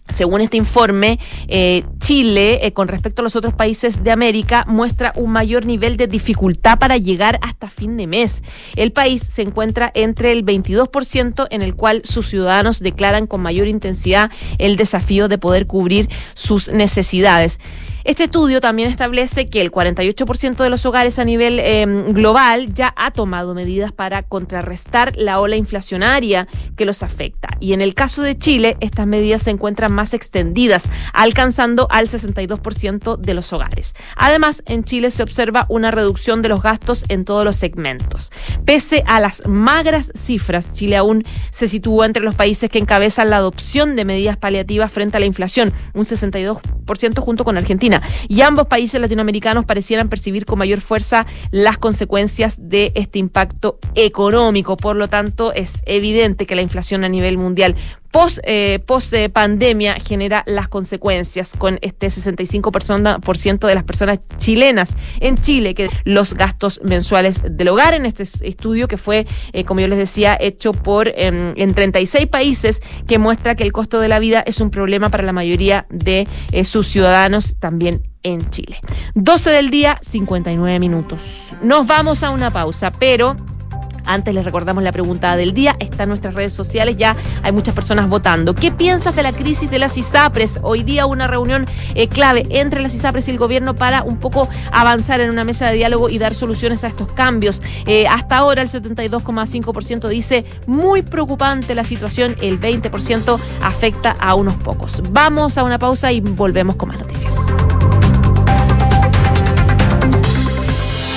según este informe, eh, Chile, eh, con respecto a los otros países de América, muestra un mayor nivel de dificultad para llegar hasta fin de mes. El país se encuentra entre el 22% en el cual sus ciudadanos declaran con mayor intensidad el desafío de poder cubrir sus necesidades. Este estudio también establece que el 48% de los hogares a nivel em, global ya ha tomado medidas para contrarrestar la ola inflacionaria que los afecta. Y en el caso de Chile, estas medidas se encuentran más extendidas, alcanzando al 62% de los hogares. Además, en Chile se observa una reducción de los gastos en todos los segmentos. Pese a las magras cifras, Chile aún se sitúa entre los países que encabezan la adopción de medidas paliativas frente a la inflación, un 62% junto con Argentina y ambos países latinoamericanos parecieran percibir con mayor fuerza las consecuencias de este impacto económico. Por lo tanto, es evidente que la inflación a nivel mundial post, eh, post eh, pandemia genera las consecuencias con este 65% de las personas chilenas en Chile que los gastos mensuales del hogar en este estudio que fue, eh, como yo les decía, hecho por em, en 36 países que muestra que el costo de la vida es un problema para la mayoría de eh, sus ciudadanos también en Chile. 12 del día, 59 minutos. Nos vamos a una pausa, pero antes les recordamos la pregunta del día, está en nuestras redes sociales, ya hay muchas personas votando. ¿Qué piensas de la crisis de las ISAPRES? Hoy día una reunión eh, clave entre las ISAPRES y el gobierno para un poco avanzar en una mesa de diálogo y dar soluciones a estos cambios. Eh, hasta ahora el 72,5% dice muy preocupante la situación, el 20% afecta a unos pocos. Vamos a una pausa y volvemos con más noticias.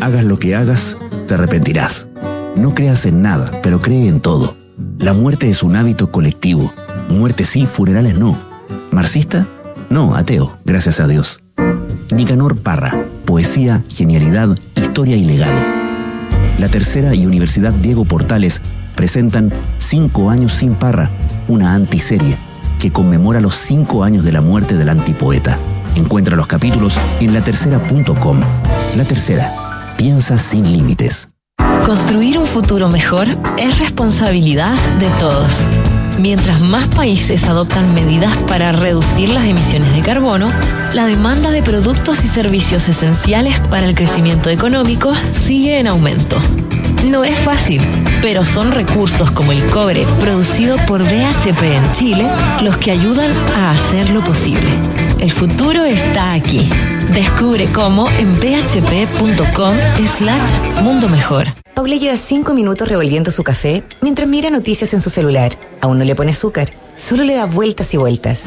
Hagas lo que hagas, te arrepentirás. No creas en nada, pero cree en todo. La muerte es un hábito colectivo. Muerte sí, funerales no. ¿Marxista? No, ateo, gracias a Dios. Nicanor Parra, poesía, genialidad, historia y legado. La tercera y Universidad Diego Portales presentan Cinco años sin Parra, una antiserie que conmemora los cinco años de la muerte del antipoeta. Encuentra los capítulos en latercera.com. La Tercera, piensa sin límites. Construir un futuro mejor es responsabilidad de todos. Mientras más países adoptan medidas para reducir las emisiones de carbono, la demanda de productos y servicios esenciales para el crecimiento económico sigue en aumento. No es fácil, pero son recursos como el cobre producido por BHP en Chile los que ayudan a hacerlo posible. El futuro está aquí. Descubre cómo en bhp.com slash mundo mejor. Paula lleva cinco minutos revolviendo su café mientras mira noticias en su celular. Aún no le pone azúcar, solo le da vueltas y vueltas.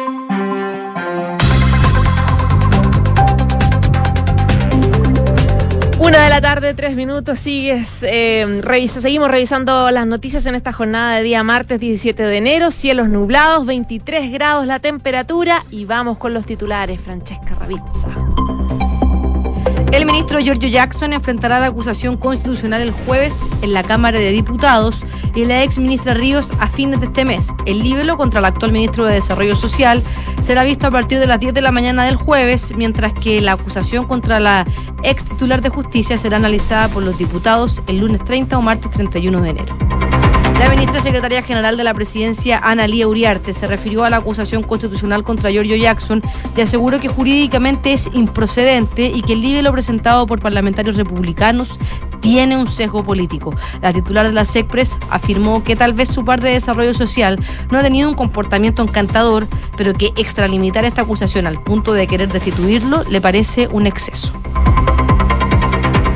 Una de la tarde, tres minutos, sigues, eh, revisa, seguimos revisando las noticias en esta jornada de día martes 17 de enero, cielos nublados, 23 grados la temperatura y vamos con los titulares, Francesca Ravizza. El ministro Giorgio Jackson enfrentará la acusación constitucional el jueves en la Cámara de Diputados y la ex ministra Ríos a fines de este mes. El libelo contra el actual ministro de Desarrollo Social será visto a partir de las 10 de la mañana del jueves, mientras que la acusación contra la ex titular de justicia será analizada por los diputados el lunes 30 o martes 31 de enero. La ministra secretaria general de la presidencia, Ana Lía Uriarte, se refirió a la acusación constitucional contra Giorgio Jackson y aseguró que jurídicamente es improcedente y que el libelo presentado por parlamentarios republicanos tiene un sesgo político. La titular de la SECPRES afirmó que tal vez su par de desarrollo social no ha tenido un comportamiento encantador, pero que extralimitar esta acusación al punto de querer destituirlo le parece un exceso.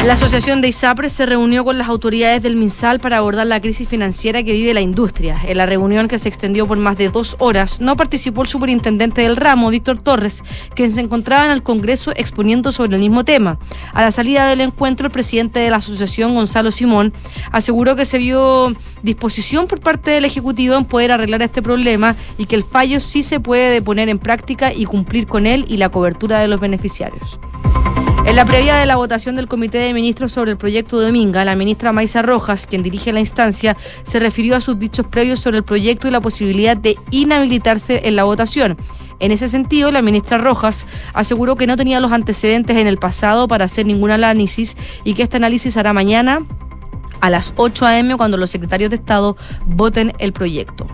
La Asociación de ISAPRES se reunió con las autoridades del MinSal para abordar la crisis financiera que vive la industria. En la reunión, que se extendió por más de dos horas, no participó el superintendente del ramo, Víctor Torres, quien se encontraba en el Congreso exponiendo sobre el mismo tema. A la salida del encuentro, el presidente de la asociación, Gonzalo Simón, aseguró que se vio disposición por parte del Ejecutivo en poder arreglar este problema y que el fallo sí se puede poner en práctica y cumplir con él y la cobertura de los beneficiarios. En la previa de la votación del Comité de Ministros sobre el proyecto de Minga, la ministra Maisa Rojas, quien dirige la instancia, se refirió a sus dichos previos sobre el proyecto y la posibilidad de inhabilitarse en la votación. En ese sentido, la ministra Rojas aseguró que no tenía los antecedentes en el pasado para hacer ningún análisis y que este análisis hará mañana a las 8 a.m. cuando los secretarios de Estado voten el proyecto.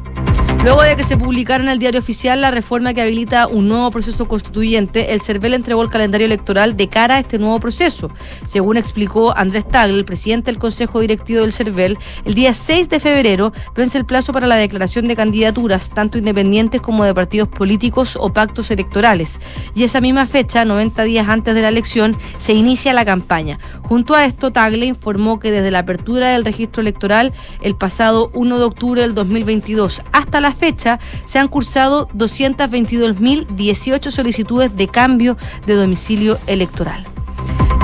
Luego de que se publicara en el diario oficial la reforma que habilita un nuevo proceso constituyente, el CERVEL entregó el calendario electoral de cara a este nuevo proceso. Según explicó Andrés Tagle, presidente del Consejo Directivo del CERVEL, el día 6 de febrero vence el plazo para la declaración de candidaturas, tanto independientes como de partidos políticos o pactos electorales. Y esa misma fecha, 90 días antes de la elección, se inicia la campaña. Junto a esto, Tagle informó que desde la apertura del registro electoral el pasado 1 de octubre del 2022 hasta la fecha se han cursado 222.018 solicitudes de cambio de domicilio electoral.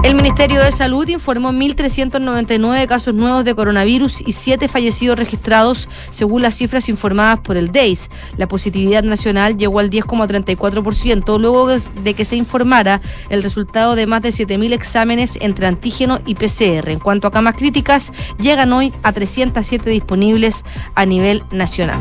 El Ministerio de Salud informó 1.399 casos nuevos de coronavirus y 7 fallecidos registrados según las cifras informadas por el DEIS. La positividad nacional llegó al 10,34% luego de que se informara el resultado de más de 7.000 exámenes entre antígeno y PCR. En cuanto a camas críticas, llegan hoy a 307 disponibles a nivel nacional.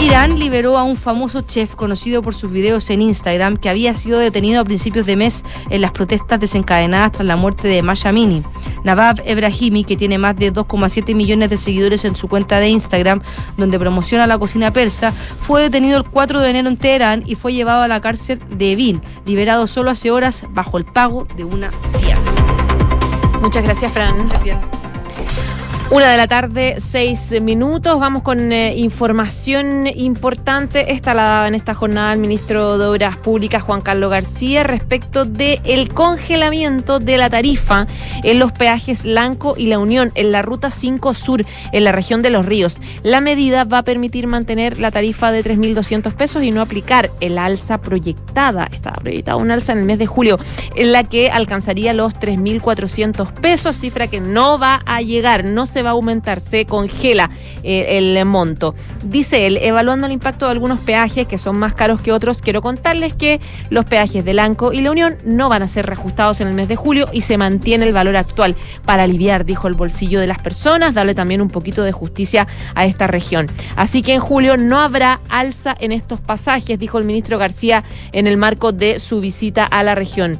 Irán liberó a un famoso chef conocido por sus videos en Instagram que había sido detenido a principios de mes en las protestas desencadenadas tras la muerte de Masha Amini. Nabab Ebrahimi, que tiene más de 2,7 millones de seguidores en su cuenta de Instagram, donde promociona la cocina persa, fue detenido el 4 de enero en Teherán y fue llevado a la cárcel de Evin, liberado solo hace horas bajo el pago de una fianza. Muchas gracias, Fran. Una de la tarde, seis minutos. Vamos con eh, información importante. Esta la daba en esta jornada el ministro de Obras Públicas, Juan Carlos García, respecto del el congelamiento de la tarifa en los peajes Lanco y La Unión, en la ruta 5 Sur, en la región de Los Ríos. La medida va a permitir mantener la tarifa de 3.200 pesos y no aplicar el alza proyectada. Estaba proyectada un alza en el mes de julio, en la que alcanzaría los 3.400 pesos, cifra que no va a llegar. No va a aumentar, se congela eh, el monto. Dice él, evaluando el impacto de algunos peajes que son más caros que otros, quiero contarles que los peajes de Lanco y La Unión no van a ser reajustados en el mes de julio y se mantiene el valor actual para aliviar, dijo el bolsillo de las personas, darle también un poquito de justicia a esta región. Así que en julio no habrá alza en estos pasajes, dijo el ministro García en el marco de su visita a la región.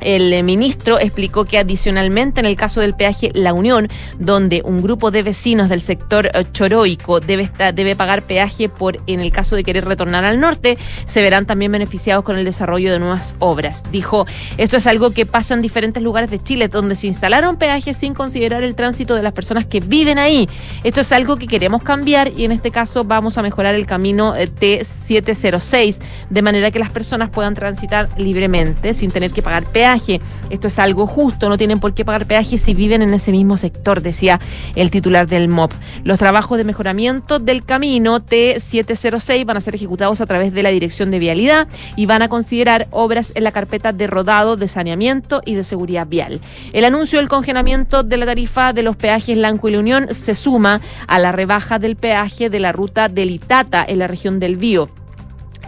El ministro explicó que adicionalmente en el caso del peaje La Unión, donde un grupo de vecinos del sector eh, choroico debe, debe pagar peaje por en el caso de querer retornar al norte, se verán también beneficiados con el desarrollo de nuevas obras. Dijo, esto es algo que pasa en diferentes lugares de Chile, donde se instalaron peajes sin considerar el tránsito de las personas que viven ahí. Esto es algo que queremos cambiar y en este caso vamos a mejorar el camino eh, T706, de manera que las personas puedan transitar libremente sin tener que pagar peaje esto es algo justo, no tienen por qué pagar peaje si viven en ese mismo sector, decía el titular del MOP. Los trabajos de mejoramiento del camino T706 van a ser ejecutados a través de la Dirección de Vialidad y van a considerar obras en la carpeta de rodado, de saneamiento y de seguridad vial. El anuncio del congelamiento de la tarifa de los peajes Lanco y la Unión se suma a la rebaja del peaje de la ruta del Itata en la región del Bío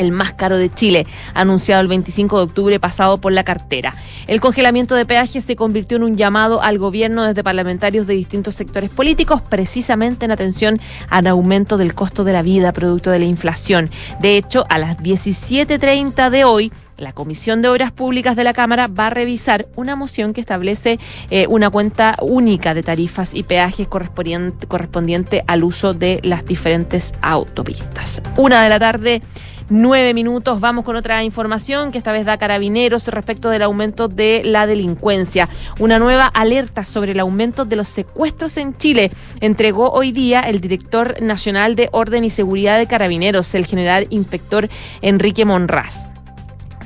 el más caro de Chile, anunciado el 25 de octubre pasado por la cartera. El congelamiento de peajes se convirtió en un llamado al gobierno desde parlamentarios de distintos sectores políticos, precisamente en atención al aumento del costo de la vida producto de la inflación. De hecho, a las 17.30 de hoy, la Comisión de Obras Públicas de la Cámara va a revisar una moción que establece eh, una cuenta única de tarifas y peajes correspondiente, correspondiente al uso de las diferentes autopistas. Una de la tarde nueve minutos. Vamos con otra información que esta vez da Carabineros respecto del aumento de la delincuencia. Una nueva alerta sobre el aumento de los secuestros en Chile entregó hoy día el director nacional de Orden y Seguridad de Carabineros, el general inspector Enrique Monraz.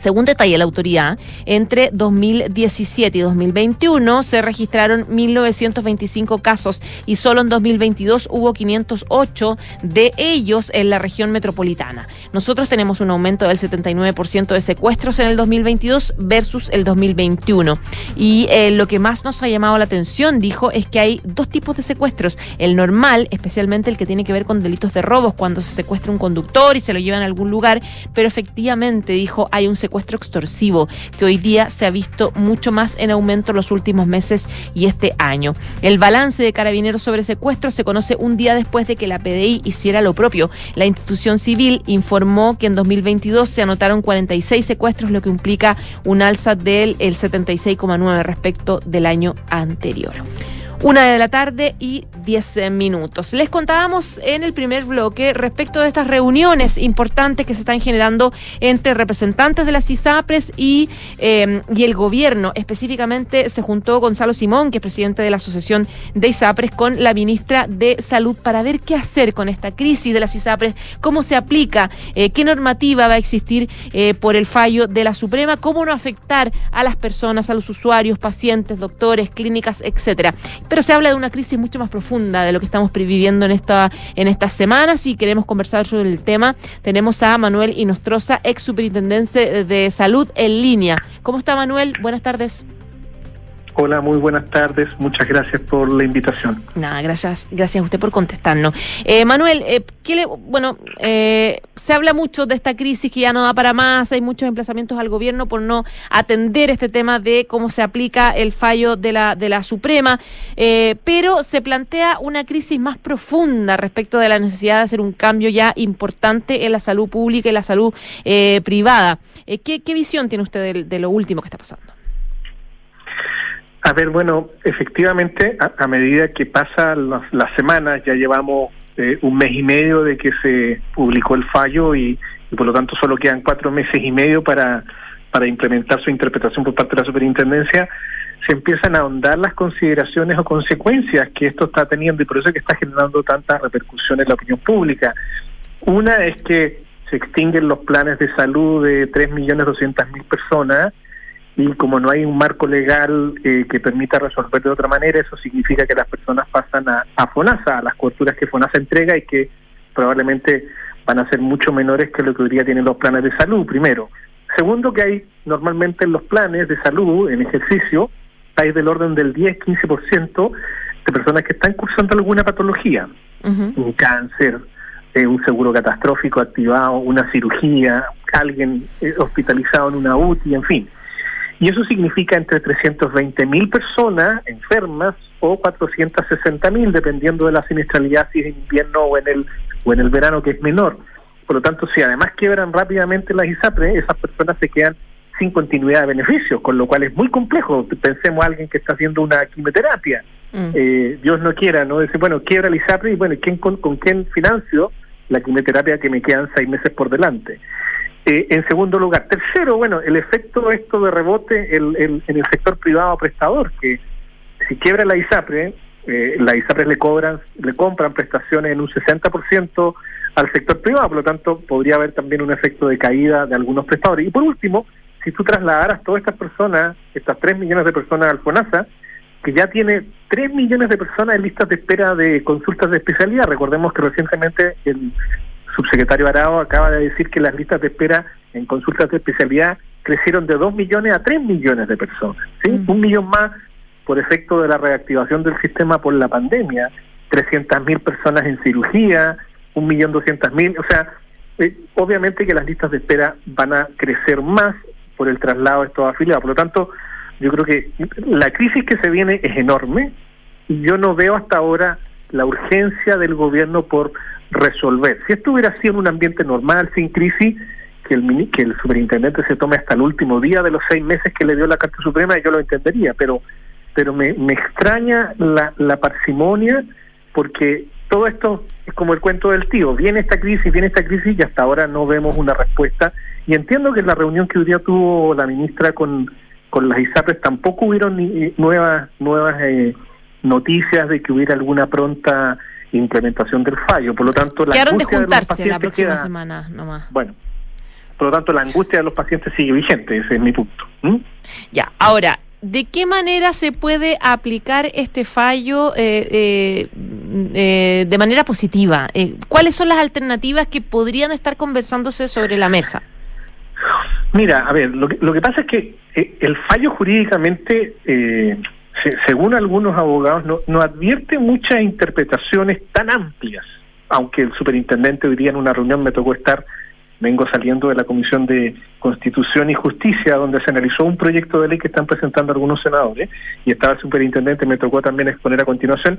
Según detalla la autoridad, entre 2017 y 2021 se registraron 1.925 casos y solo en 2022 hubo 508 de ellos en la región metropolitana. Nosotros tenemos un aumento del 79% de secuestros en el 2022 versus el 2021. Y eh, lo que más nos ha llamado la atención, dijo, es que hay dos tipos de secuestros. El normal, especialmente el que tiene que ver con delitos de robos, cuando se secuestra un conductor y se lo llevan a algún lugar, pero efectivamente, dijo, hay un secuestro secuestro extorsivo, que hoy día se ha visto mucho más en aumento en los últimos meses y este año. El balance de carabineros sobre secuestros se conoce un día después de que la PDI hiciera lo propio. La institución civil informó que en 2022 se anotaron 46 secuestros, lo que implica un alza del 76,9 respecto del año anterior. Una de la tarde y 10 minutos. Les contábamos en el primer bloque respecto de estas reuniones importantes que se están generando entre representantes de las ISAPRES y, em, y el gobierno. Específicamente se juntó Gonzalo Simón, que es presidente de la Asociación de ISAPRES, con la ministra de Salud para ver qué hacer con esta crisis de las ISAPRES, cómo se aplica, eh, qué normativa va a existir eh, por el fallo de la Suprema, cómo no afectar a las personas, a los usuarios, pacientes, doctores, clínicas, etcétera pero se habla de una crisis mucho más profunda de lo que estamos viviendo en, esta, en estas semanas y queremos conversar sobre el tema. Tenemos a Manuel Inostroza, ex superintendente de salud en línea. ¿Cómo está Manuel? Buenas tardes. Hola, muy buenas tardes. Muchas gracias por la invitación. Nada, gracias, gracias a usted por contestarnos. Eh, Manuel, eh, ¿qué le, bueno, eh, se habla mucho de esta crisis que ya no da para más, hay muchos emplazamientos al gobierno por no atender este tema de cómo se aplica el fallo de la, de la Suprema, eh, pero se plantea una crisis más profunda respecto de la necesidad de hacer un cambio ya importante en la salud pública y la salud privada. ¿qué, ¿Qué visión tiene usted de, de lo último que está pasando? A ver, bueno, efectivamente, a, medida que pasan las, las semanas, ya llevamos eh, un mes y medio de que se publicó el fallo y, y por lo tanto solo quedan cuatro meses y medio para, para implementar su interpretación por parte de la superintendencia, se empiezan a ahondar las consideraciones o consecuencias que esto está teniendo y por eso es que está generando tanta repercusión en la opinión pública. Una es que se extinguen los planes de salud de 3.200.000 personas y como no hay un marco legal eh, que permita resolver de otra manera, eso significa que las personas pasan a, a FONASA, a las coberturas que FONASA entrega y que probablemente van a ser mucho menores que lo que hoy día tienen los planes de salud, primero. Segundo, que hay normalmente en los planes de salud, en ejercicio, hay del orden del 10-15% de personas que están cursando alguna patología, un cáncer, eh, un seguro catastrófico activado, una cirugía, alguien eh, hospitalizado en una UTI, en fin. Y eso significa entre 320 mil personas enfermas o 460 mil, dependiendo de la siniestralidad, si es en invierno o en el o en el verano, que es menor. Por lo tanto, si además quiebran rápidamente las ISAPRE, esas personas se quedan sin continuidad de beneficios, con lo cual es muy complejo. Pensemos a alguien que está haciendo una quimioterapia. Eh, Dios no quiera, ¿no? Decir, bueno, quiebra el ISAPRE y bueno, ¿quién, con, ¿con quién financio la quimioterapia que me quedan seis meses por delante? Eh, en segundo lugar. Tercero, bueno, el efecto esto de rebote el, en el sector privado prestador, que si quiebra la ISAPRE, eh, la ISAPRE le cobran, le compran prestaciones en un 60% al sector privado, por lo tanto podría haber también un efecto de caída de algunos prestadores. Y por último, si tú trasladaras todas estas personas, estas 3 millones de personas al FONASA, que ya tiene 3 millones de personas en listas de espera de consultas de especialidad, recordemos que recientemente el subsecretario Arao acaba de decir que las listas de espera en consultas de especialidad crecieron de 2 millones a 3 millones de personas, ¿sí? Un millón más por efecto de la reactivación del sistema por la pandemia, 300 mil personas en cirugía, un millón doscientas mil, o sea, eh, obviamente que las listas de espera van a crecer más por el traslado de estos afiliados. Por lo tanto, yo creo que la crisis que se viene es enorme y yo no veo hasta ahora la urgencia del gobierno por resolver. Si esto hubiera sido en un ambiente normal, sin crisis, que el, mini- que el superintendente se tome hasta el último día de los seis meses que le dio la Carta Suprema, yo lo entendería, pero pero me, me extraña la, la parsimonia porque todo esto es como el cuento del tío, viene esta crisis, viene esta crisis y hasta ahora no vemos una respuesta. Y entiendo que en la reunión que hoy día tuvo la ministra con, con las ISAPRES tampoco hubieron ni, nuevas, nuevas eh, noticias de que hubiera alguna pronta implementación del fallo. Por lo tanto, la Quedaron de angustia los juntarse la pacientes próxima queda- semana nomás. Bueno, por lo tanto, la angustia de los pacientes sigue vigente, ese es mi punto. ¿Mm? Ya, ahora, ¿de qué manera se puede aplicar este fallo eh, eh, eh, de manera positiva? Eh, ¿Cuáles son las alternativas que podrían estar conversándose sobre la mesa? Mira, a ver, lo que, lo que pasa es que eh, el fallo jurídicamente, eh, se- según algunos abogados, no, no advierte muchas interpretaciones tan amplias, aunque el superintendente hoy día en una reunión me tocó estar, vengo saliendo de la Comisión de Constitución y Justicia, donde se analizó un proyecto de ley que están presentando algunos senadores, y estaba el superintendente, me tocó también exponer a continuación.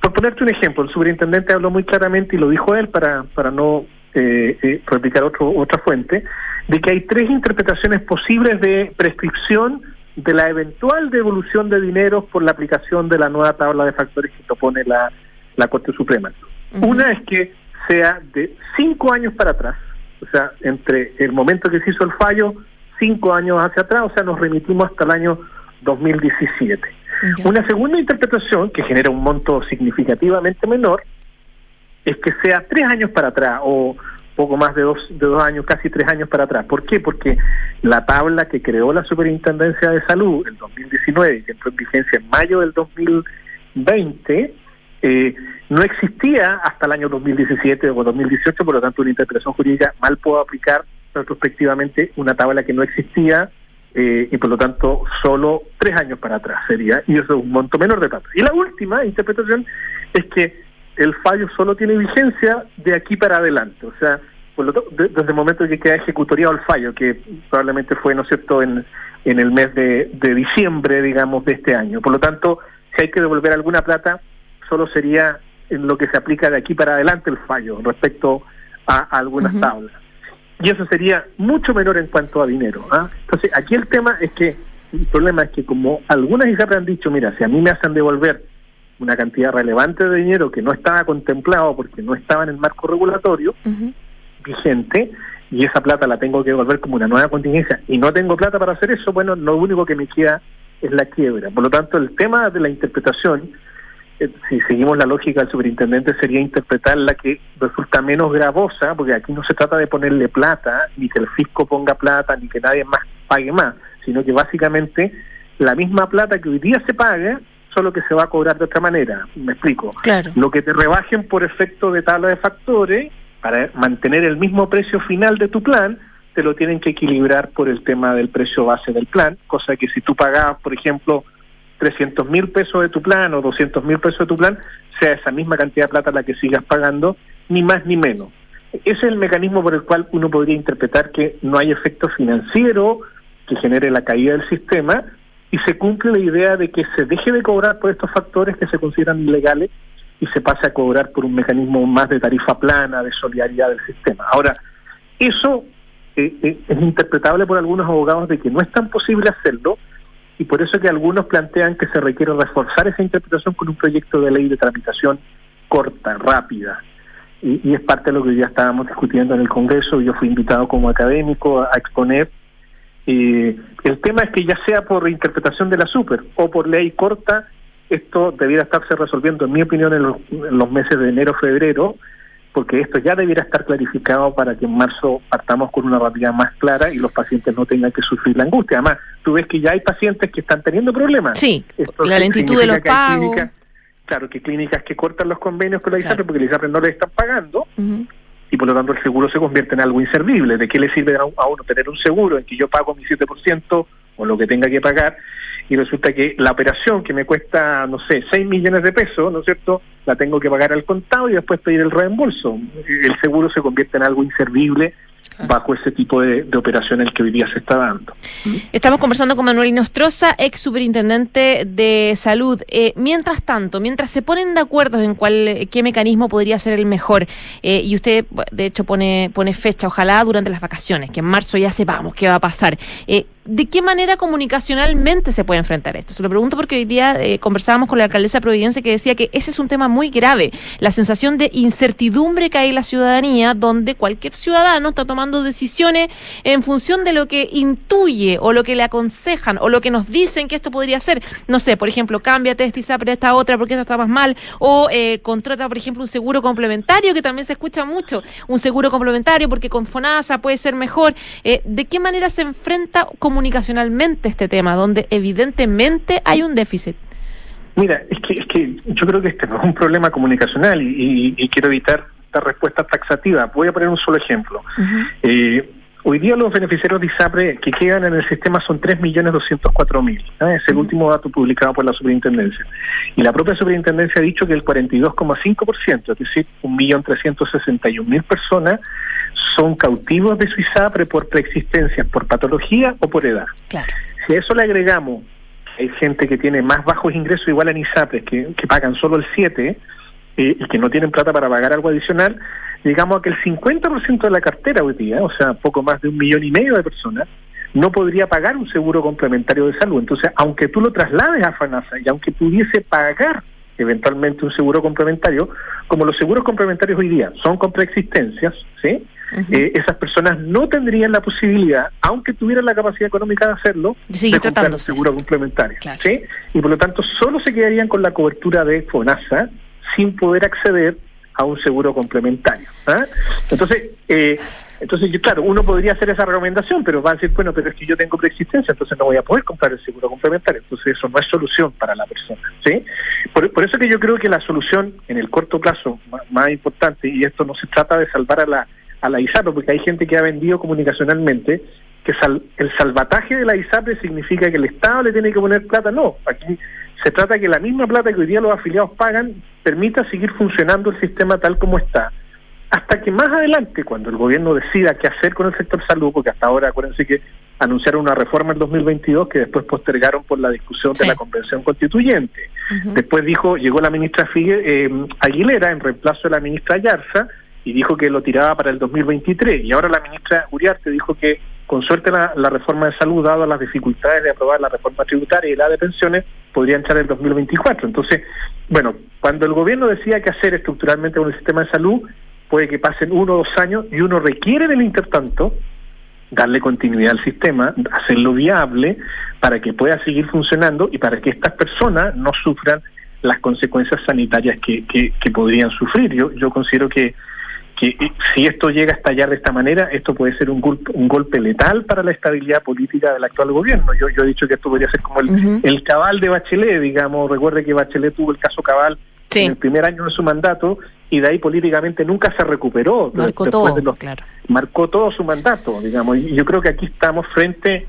Por ponerte un ejemplo, el superintendente habló muy claramente, y lo dijo él para, para no eh, eh, replicar otro, otra fuente, de que hay tres interpretaciones posibles de prescripción de la eventual devolución de dinero por la aplicación de la nueva tabla de factores que propone la, la Corte Suprema. Una es que sea de cinco años para atrás, o sea, entre el momento que se hizo el fallo, cinco años hacia atrás, o sea, nos remitimos hasta el año 2017. Una segunda interpretación, que genera un monto significativamente menor, es que sea tres años para atrás o poco más de dos, de dos años, casi tres años para atrás. ¿Por qué? Porque la tabla que creó la Superintendencia de Salud en 2019 y que entró en vigencia en mayo del 2020 eh, no existía hasta el año 2017 o 2018, por lo tanto una interpretación jurídica mal puedo aplicar retrospectivamente una tabla que no existía eh, y por lo tanto solo tres años para atrás sería, y eso es un monto menor de plata. Y la última interpretación es que el fallo solo tiene vigencia de aquí para adelante, o sea, por lo desde el momento en que queda ejecutoriado el fallo, que probablemente fue, ¿no es cierto?, en, en el mes de, de diciembre, digamos, de este año. Por lo tanto, si hay que devolver alguna plata, solo sería en lo que se aplica de aquí para adelante el fallo respecto a, algunas tablas. Y eso sería mucho menor en cuanto a dinero. ¿ah? Entonces, aquí el tema es que, el problema es que como algunas ISAPRE han dicho, mira, si a mí me hacen devolver una cantidad relevante de dinero que no estaba contemplado porque no estaba en el marco regulatorio vigente, y esa plata la tengo que devolver como una nueva contingencia y no tengo plata para hacer eso, bueno, lo único que me queda es la quiebra. Por lo tanto, el tema de la interpretación eh, si seguimos la lógica del superintendente, sería interpretar la que resulta menos gravosa, porque aquí no se trata de ponerle plata, ni que el fisco ponga plata, ni que nadie más pague más, sino que básicamente la misma plata que hoy día se paga, solo que se va a cobrar de otra manera. Me explico. Claro. Lo que te rebajen por efecto de tabla de factores, para mantener el mismo precio final de tu plan, te lo tienen que equilibrar por el tema del precio base del plan, cosa que si tú pagabas, por ejemplo, 300 mil pesos de tu plan o 200 mil pesos de tu plan, sea esa misma cantidad de plata la que sigas pagando, ni más ni menos. Ese es el mecanismo por el cual uno podría interpretar que no hay efecto financiero que genere la caída del sistema y se cumple la idea de que se deje de cobrar por estos factores que se consideran ilegales y se pase a cobrar por un mecanismo más de tarifa plana, de solidaridad del sistema. Ahora, eso eh, eh, es interpretable por algunos abogados de que no es tan posible hacerlo y por eso que algunos plantean que se requiere reforzar esa interpretación con un proyecto de ley de tramitación corta, rápida. Y, es parte de lo que ya estábamos discutiendo en el Congreso. Yo fui invitado como académico a, exponer. Eh, el tema es que ya sea por interpretación de la super o por ley corta, esto debiera estarse resolviendo, en mi opinión, en los, en los meses de enero, febrero, porque esto ya debiera estar clarificado para que en marzo partamos con una realidad más clara y los pacientes no tengan que sufrir la angustia. Además, tú ves que ya hay pacientes que están teniendo problemas. Sí, la lentitud de los pagos. claro, que clínicas que cortan los convenios con la ISAPRE porque la ISAPRE no le están pagando y por lo tanto el seguro se convierte en algo inservible. ¿De qué le sirve a uno tener un seguro en que yo pago mi 7% o lo que tenga que pagar y resulta que la operación que me cuesta, no sé, 6 millones de pesos, ¿no es cierto?, la tengo que pagar al contado y después pedir el reembolso. El seguro se convierte en algo inservible bajo ese tipo de, el que hoy día se está dando. Estamos conversando con Manuel Inostroza, ex superintendente de salud. Eh, mientras tanto, mientras se ponen de acuerdo en cuál qué mecanismo podría ser el mejor, eh, y usted de hecho pone, pone fecha, ojalá durante las vacaciones, que en marzo ya sepamos qué va a pasar. Eh, ¿De qué manera comunicacionalmente se puede enfrentar esto? Se lo pregunto porque hoy día eh, conversábamos con la alcaldesa de Providencia que decía que ese es un tema muy grave, la sensación de incertidumbre que hay en la ciudadanía, donde cualquier ciudadano está tomando decisiones en función de lo que intuye o lo que le aconsejan o lo que nos dicen que esto podría ser. No sé, por ejemplo, cámbiate esta ISAPRE esta otra porque esta está más mal, o eh, contrata, por ejemplo, un seguro complementario, que también se escucha mucho, un seguro complementario porque con FONASA puede ser mejor. Eh, ¿De qué manera se enfrenta como comunicacionalmente este tema, donde evidentemente hay un déficit? Mira, es que, es que yo creo que este no es un problema comunicacional y, quiero evitar esta respuesta taxativa. Voy a poner un solo ejemplo. eh, hoy día los beneficiarios de ISAPRE que quedan en el sistema son 3.204.000. ¿eh? Es el último dato publicado por la superintendencia. Y la propia superintendencia ha dicho que el 42,5%, es decir, 1.361.000 personas, son cautivos de su ISAPRE por preexistencia, por patología o por edad. Si a eso le agregamos hay gente que tiene más bajos ingresos igual en ISAPRE, que, que pagan solo el 7 eh, y que no tienen plata para pagar algo adicional, digamos a que el 50% de la cartera hoy día, o sea, poco más de un millón y medio de personas, no podría pagar un seguro complementario de salud. Entonces, aunque tú lo traslades a FANASA y aunque pudiese pagar eventualmente un seguro complementario, como los seguros complementarios hoy día son con preexistencias, ¿sí? Eh, esas personas no tendrían la posibilidad, aunque tuvieran la capacidad económica de hacerlo, de, comprar un seguro complementario. ¿sí? Y por lo tanto, solo se quedarían con la cobertura de FONASA sin poder acceder a un seguro complementario. ¿ah? Entonces, eh, entonces, claro, uno podría hacer esa recomendación, pero va a decir, bueno, pero es que yo tengo preexistencia, entonces no voy a poder comprar el seguro complementario. Entonces, eso no es solución para la persona. ¿sí? Por, por eso que yo creo que la solución en el corto plazo más importante, y esto no se trata de salvar a la a la ISAPRE, porque hay gente que ha vendido comunicacionalmente que sal- el salvataje de la ISAPRE significa que el Estado le tiene que poner plata. No, aquí se trata de que la misma plata que hoy día los afiliados pagan permita seguir funcionando el sistema tal como está. Hasta que más adelante, cuando el gobierno decida qué hacer con el sector salud, porque hasta ahora acuérdense que anunciaron una reforma en 2022 que después postergaron por la discusión de la convención constituyente. Después dijo, llegó la ministra Figue, eh, Aguilera en reemplazo de la ministra Ayarza y dijo que lo tiraba para el 2023. Y ahora la ministra Uriarte dijo que con suerte la, reforma de salud, dado las dificultades de aprobar la reforma tributaria y la de pensiones, podría entrar en el 2024. Entonces, bueno, cuando el gobierno decida qué hacer estructuralmente con el sistema de salud, puede que pasen uno o dos años y uno requiere en el intertanto darle continuidad al sistema, hacerlo viable para que pueda seguir funcionando y para que estas personas no sufran las consecuencias sanitarias que, que, que podrían sufrir. Yo, yo considero que, que eh, si esto llega a estallar de esta manera, esto puede ser un golpe, un golpe letal para la estabilidad política del actual gobierno. Yo, yo he dicho que esto podría ser como el, el cabal de Bachelet, digamos. Recuerde que Bachelet tuvo el caso cabal en el primer año de su mandato y de ahí políticamente nunca se recuperó. Marcó todo, de los- claro. marcó todo su mandato, digamos. Y yo creo que aquí estamos frente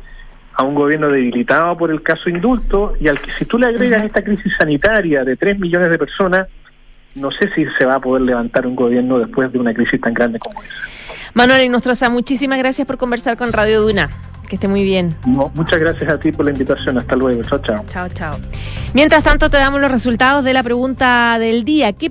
a un gobierno debilitado por el caso indulto y al que si tú le agregas esta crisis sanitaria de 3 millones de personas, no sé si se va a poder levantar un gobierno después de una crisis tan grande como esa. Manuel Inostroza, muchísimas gracias por conversar con Radio Duna. Que esté muy bien. No, muchas gracias a ti por la invitación. Hasta luego. Chao, chao. Chao, chao. Mientras tanto, te damos los resultados de la pregunta del día. ¿Qué